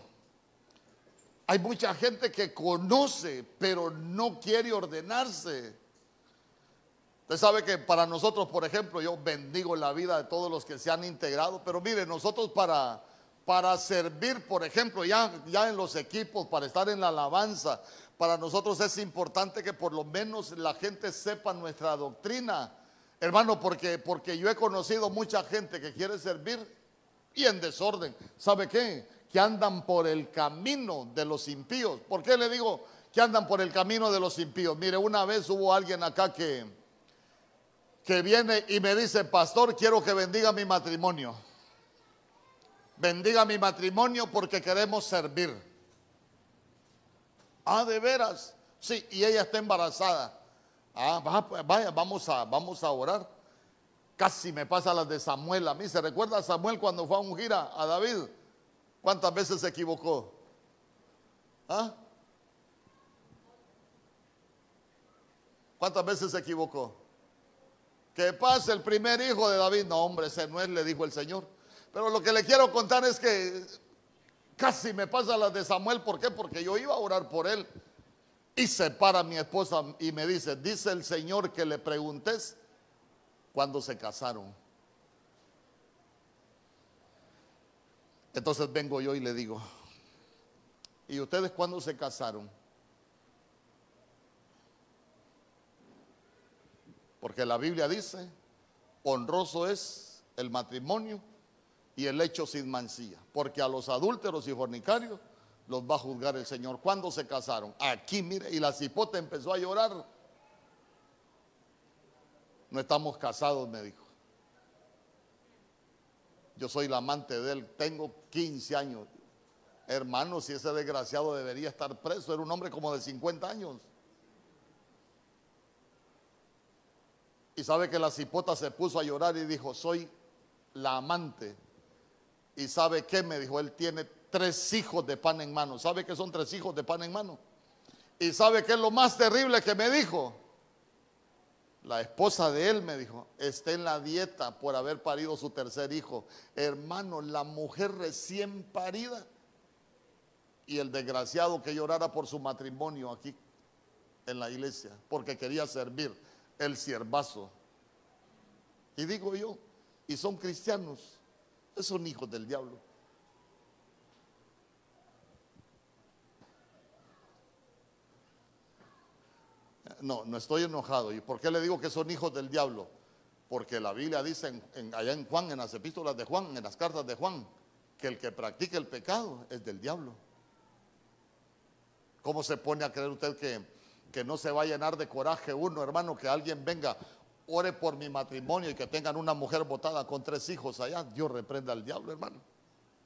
Hay mucha gente que conoce, pero no quiere ordenarse. Usted sabe que para nosotros, por ejemplo, yo bendigo la vida de todos los que se han integrado, pero mire, nosotros para, para servir, por ejemplo, ya, ya en los equipos, para estar en la alabanza, para nosotros es importante que por lo menos la gente sepa nuestra doctrina. Hermano, porque, porque yo he conocido mucha gente que quiere servir y en desorden. ¿Sabe qué? que andan por el camino de los impíos. ¿Por qué le digo que andan por el camino de los impíos? Mire, una vez hubo alguien acá que, que viene y me dice, pastor, quiero que bendiga mi matrimonio. Bendiga mi matrimonio porque queremos servir. Ah, de veras. Sí, y ella está embarazada. Ah, vaya, vamos a, vamos a orar. Casi me pasa las de Samuel a mí. ¿Se recuerda a Samuel cuando fue a ungir a David? ¿Cuántas veces se equivocó? ¿Ah? ¿Cuántas veces se equivocó? Que pase el primer hijo de David. No, hombre, ese no es, le dijo el Señor. Pero lo que le quiero contar es que casi me pasa las de Samuel. ¿Por qué? Porque yo iba a orar por él. Y se para mi esposa y me dice, dice el Señor que le preguntes cuando se casaron. Entonces vengo yo y le digo, ¿y ustedes cuándo se casaron? Porque la Biblia dice, honroso es el matrimonio y el hecho sin mancilla, porque a los adúlteros y fornicarios los va a juzgar el Señor. ¿Cuándo se casaron? Aquí, mire, y la cipote empezó a llorar. No estamos casados, me dijo. Yo soy la amante de él, tengo 15 años. Hermano, si ese desgraciado debería estar preso, era un hombre como de 50 años. Y sabe que la cipota se puso a llorar y dijo, soy la amante. Y sabe qué me dijo, él tiene tres hijos de pan en mano. ¿Sabe que son tres hijos de pan en mano? Y sabe qué es lo más terrible que me dijo. La esposa de él me dijo, está en la dieta por haber parido su tercer hijo. Hermano, la mujer recién parida y el desgraciado que llorara por su matrimonio aquí en la iglesia, porque quería servir el siervazo. Y digo yo, y son cristianos, son hijos del diablo. No, no estoy enojado. ¿Y por qué le digo que son hijos del diablo? Porque la Biblia dice allá en Juan, en las epístolas de Juan, en las cartas de Juan, que el que practique el pecado es del diablo. ¿Cómo se pone a creer usted que, que no se va a llenar de coraje uno, hermano, que alguien venga, ore por mi matrimonio y que tengan una mujer botada con tres hijos allá? Dios reprenda al diablo, hermano.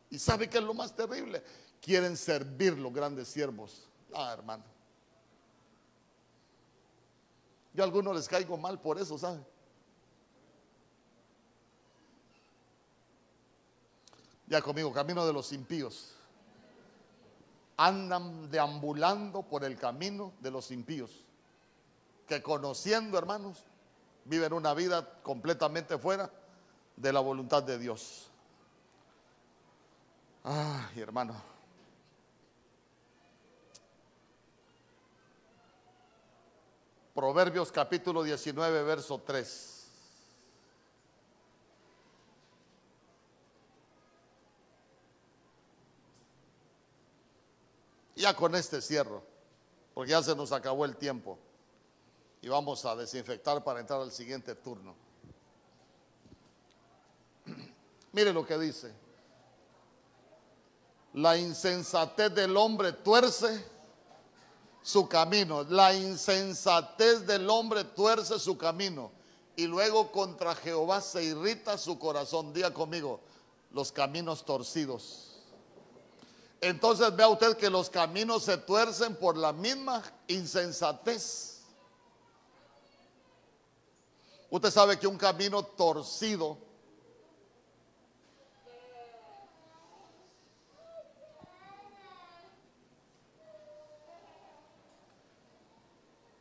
¿Y sabe qué es lo más terrible? Quieren servir los grandes siervos. Ah, hermano. Yo a algunos les caigo mal por eso, ¿sabe? Ya conmigo, camino de los impíos. Andan deambulando por el camino de los impíos. Que conociendo, hermanos, viven una vida completamente fuera de la voluntad de Dios. Ay, hermano. Proverbios capítulo 19, verso 3. Ya con este cierro, porque ya se nos acabó el tiempo. Y vamos a desinfectar para entrar al siguiente turno. (clears throat) Mire lo que dice. La insensatez del hombre tuerce su camino. La insensatez del hombre tuerce su camino. Y luego contra Jehová se irrita su corazón. Diga conmigo, los caminos torcidos. Entonces vea usted que los caminos se tuercen por la misma insensatez. Usted sabe que un camino torcido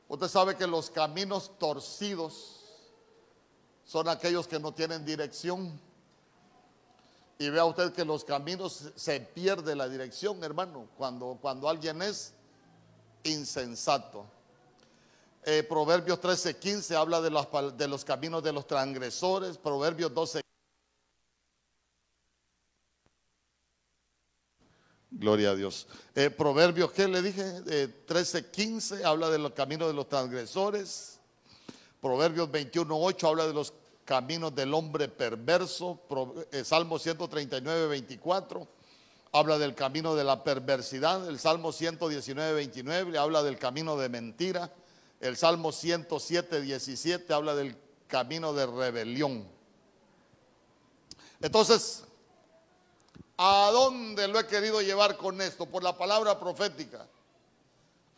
Usted sabe que los caminos torcidos son aquellos que no tienen dirección. Y vea usted que los caminos se pierde la dirección, hermano, cuando, cuando alguien es insensato. Eh, Proverbios 13, 15 habla de los, de los caminos de los transgresores. Proverbios 12, Gloria a Dios. Eh, Proverbios, ¿qué le dije? Eh, 13, 15 habla de los caminos de los transgresores. Proverbios 21, 8 habla de los caminos del hombre perverso. Eh, Salmo 139, 24 habla del camino de la perversidad. El Salmo 119, 29 habla del camino de mentira. El Salmo 107, 17 habla del camino de rebelión. Entonces, ¿A dónde lo he querido llevar con esto? Por la palabra profética.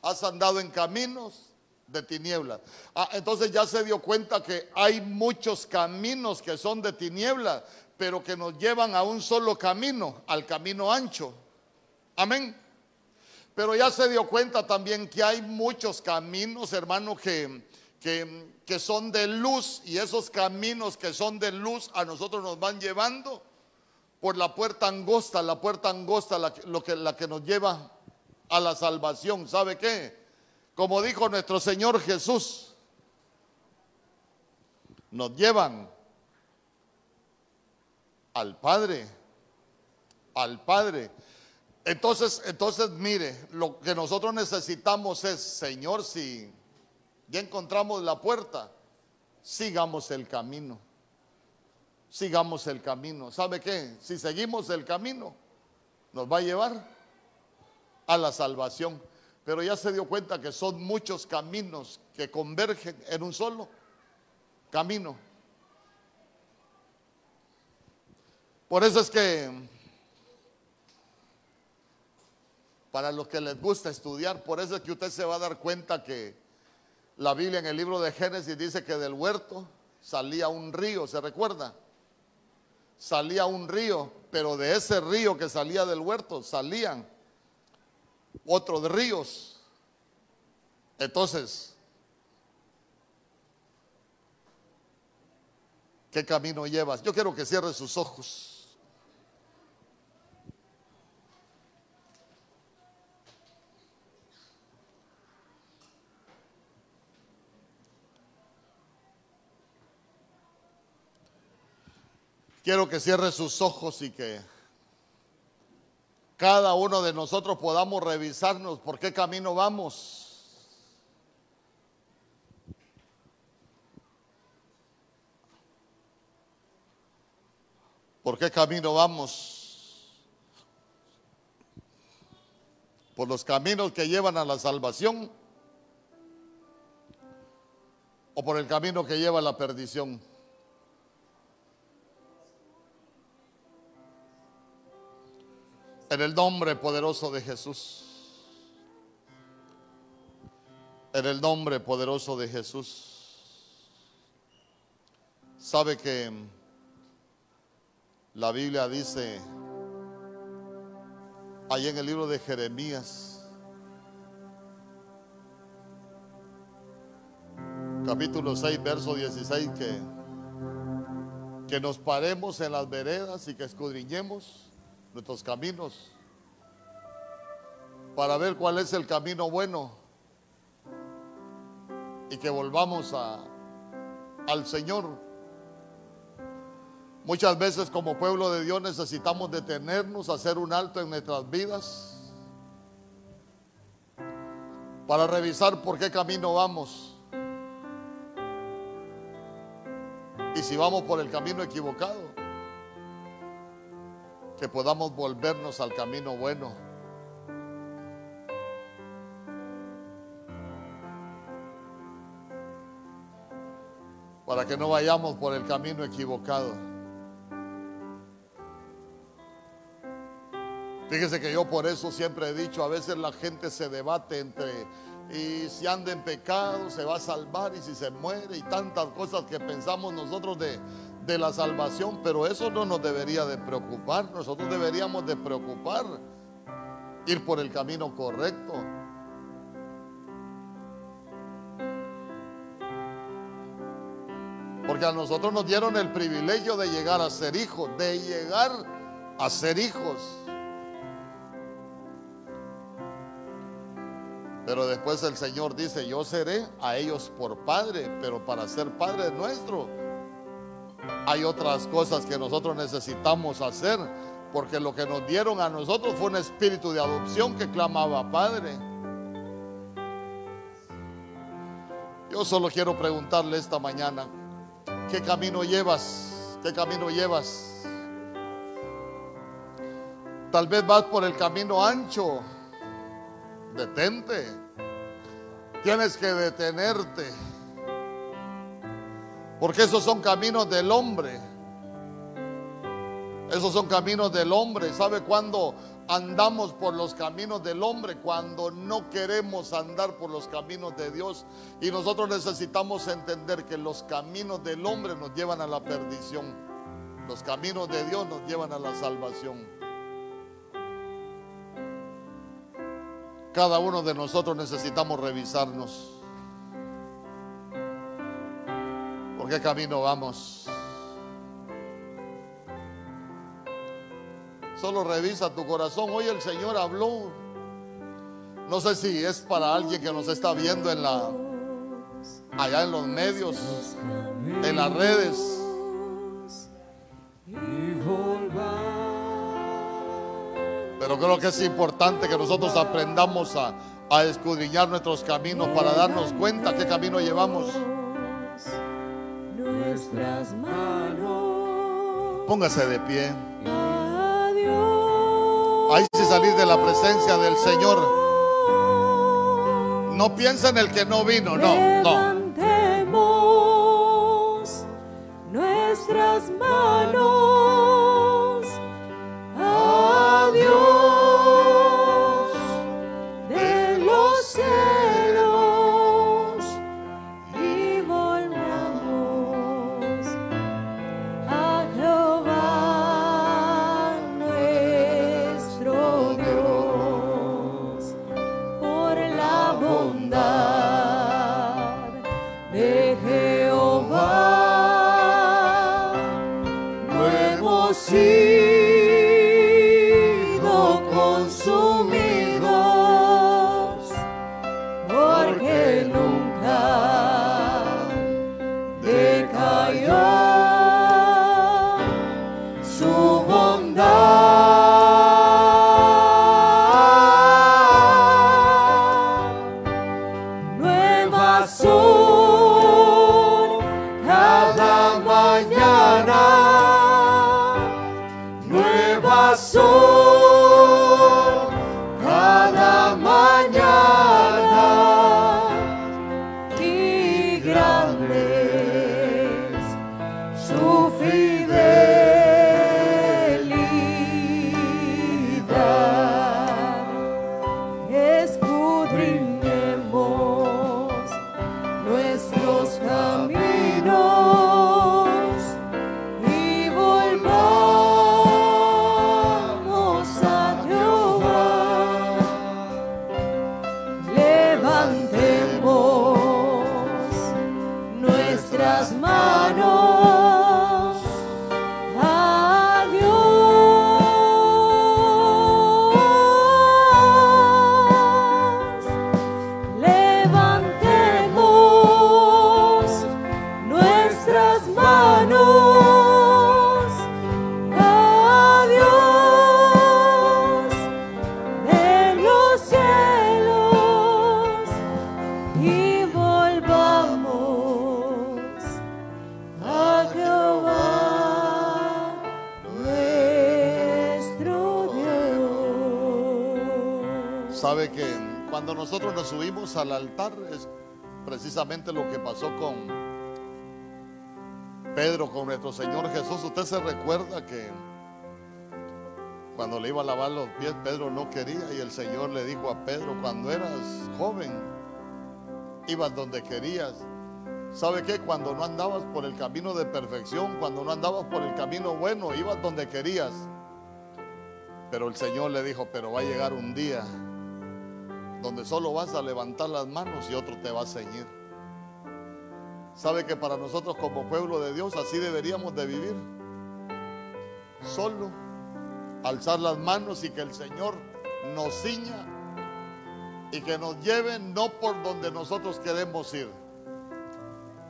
Has andado en caminos de tinieblas. Ah, entonces ya se dio cuenta que hay muchos caminos que son de tinieblas, pero que nos llevan a un solo camino, al camino ancho. Amén. Pero ya se dio cuenta también que hay muchos caminos, hermano, que, que, que son de luz y esos caminos que son de luz a nosotros nos van llevando por la puerta angosta, la puerta angosta, la, que, que nos lleva a la salvación. ¿Sabe qué? Como dijo nuestro Señor Jesús, nos llevan al Padre, al Padre. Entonces, entonces mire, lo que nosotros necesitamos es, Señor, si ya encontramos la puerta, sigamos el camino sigamos el camino. ¿Sabe qué? Si seguimos el camino, nos va a llevar a la salvación. Pero ya se dio cuenta que son muchos caminos que convergen en un solo camino. Por eso es que para los que les gusta estudiar, por eso es que usted se va a dar cuenta que la Biblia en el libro de Génesis dice que del huerto salía un río, ¿se recuerda? Salía un río, pero de ese río que salía del huerto salían otros ríos. Entonces, ¿qué camino llevas? Yo quiero que cierre sus ojos. Quiero que cierre sus ojos y que cada uno de nosotros podamos revisarnos por qué camino vamos. ¿Por qué camino vamos? ¿Por los caminos que llevan a la salvación o por el camino que lleva a la perdición? En el nombre poderoso de Jesús. En el nombre poderoso de Jesús. Sabe que la Biblia dice, ahí en el libro de Jeremías, capítulo 6, verso 16, que, que nos paremos en las veredas y que escudriñemos nuestros caminos para ver cuál es el camino bueno y que volvamos al Señor. Muchas veces como pueblo de Dios necesitamos detenernos, hacer un alto en nuestras vidas para revisar por qué camino vamos. Y si vamos por el camino equivocado, que podamos volvernos al camino bueno. Para que no vayamos por el camino equivocado. Fíjese que yo por eso siempre he dicho, a veces la gente se debate entre y si anda en pecado se va a salvar y si se muere y tantas cosas que pensamos nosotros de, de la salvación, pero eso no nos debería de preocupar, nosotros deberíamos de preocupar ir por el camino correcto. Porque a nosotros nos dieron el privilegio de llegar a ser hijos, de llegar a ser hijos. Pero después el Señor dice, yo seré a ellos por padre, pero para ser padre nuestro hay otras cosas que nosotros necesitamos hacer, porque lo que nos dieron a nosotros fue un espíritu de adopción que clamaba Padre. Yo solo quiero preguntarle esta mañana, ¿qué camino llevas? ¿Qué camino llevas? Tal vez vas por el camino ancho detente. Tienes que detenerte. Porque esos son caminos del hombre. Esos son caminos del hombre. ¿Sabe cuándo andamos por los caminos del hombre? Cuando no queremos andar por los caminos de Dios. Y nosotros necesitamos entender que los caminos del hombre nos llevan a la perdición. Los caminos de Dios nos llevan a la salvación. Cada uno de nosotros necesitamos revisarnos. ¿Por qué camino vamos? Solo revisa tu corazón. Hoy el Señor habló. No sé si es para alguien que nos está viendo en la allá en los medios, en las redes. Pero creo que es importante que nosotros aprendamos a, a escudriñar nuestros caminos para darnos cuenta qué camino llevamos. Nuestras manos. Póngase de pie. Ahí si salir de la presencia del Señor. No piensa en el que no vino, no, no. nuestras manos Sabe que cuando nosotros nos subimos al altar es precisamente lo que pasó con Pedro, con nuestro Señor Jesús. Usted se recuerda que cuando le iba a lavar los pies, Pedro no quería y el Señor le dijo a Pedro, cuando eras joven, ibas donde querías. ¿Sabe qué? Cuando no andabas por el camino de perfección, cuando no andabas por el camino bueno, ibas donde querías. Pero el Señor le dijo, pero va a llegar un día donde solo vas a levantar las manos y otro te va a ceñir. ¿Sabe que para nosotros como pueblo de Dios así deberíamos de vivir? Solo alzar las manos y que el Señor nos ciña y que nos lleve no por donde nosotros queremos ir,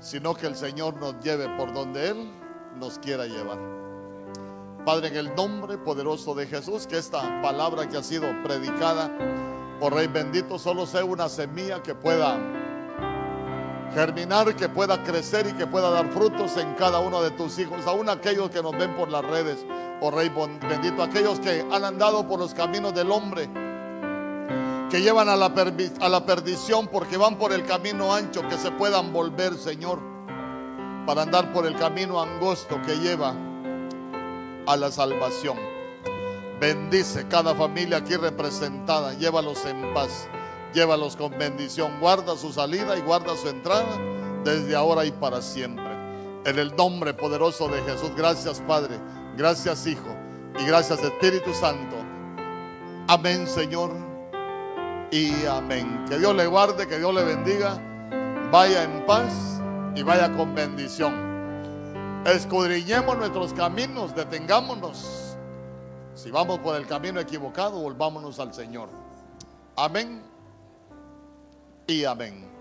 sino que el Señor nos lleve por donde Él nos quiera llevar. Padre, en el nombre poderoso de Jesús, que esta palabra que ha sido predicada por Rey bendito solo sea una semilla que pueda germinar, que pueda crecer y que pueda dar frutos en cada uno de tus hijos, aún aquellos que nos ven por las redes, oh Rey bendito, aquellos que han andado por los caminos del hombre, que llevan a la, a la perdición porque van por el camino ancho, que se puedan volver, Señor, para andar por el camino angosto que lleva a la salvación. Bendice cada familia aquí representada, llévalos en paz, llévalos con bendición, guarda su salida y guarda su entrada desde ahora y para siempre. En el nombre poderoso de Jesús, gracias Padre, gracias Hijo y gracias Espíritu Santo. Amén Señor y amén. Que Dios le guarde, que Dios le bendiga, vaya en paz y vaya con bendición. Escudriñemos nuestros caminos, detengámonos. Si vamos por el camino equivocado, volvámonos al Señor. Amén y amén.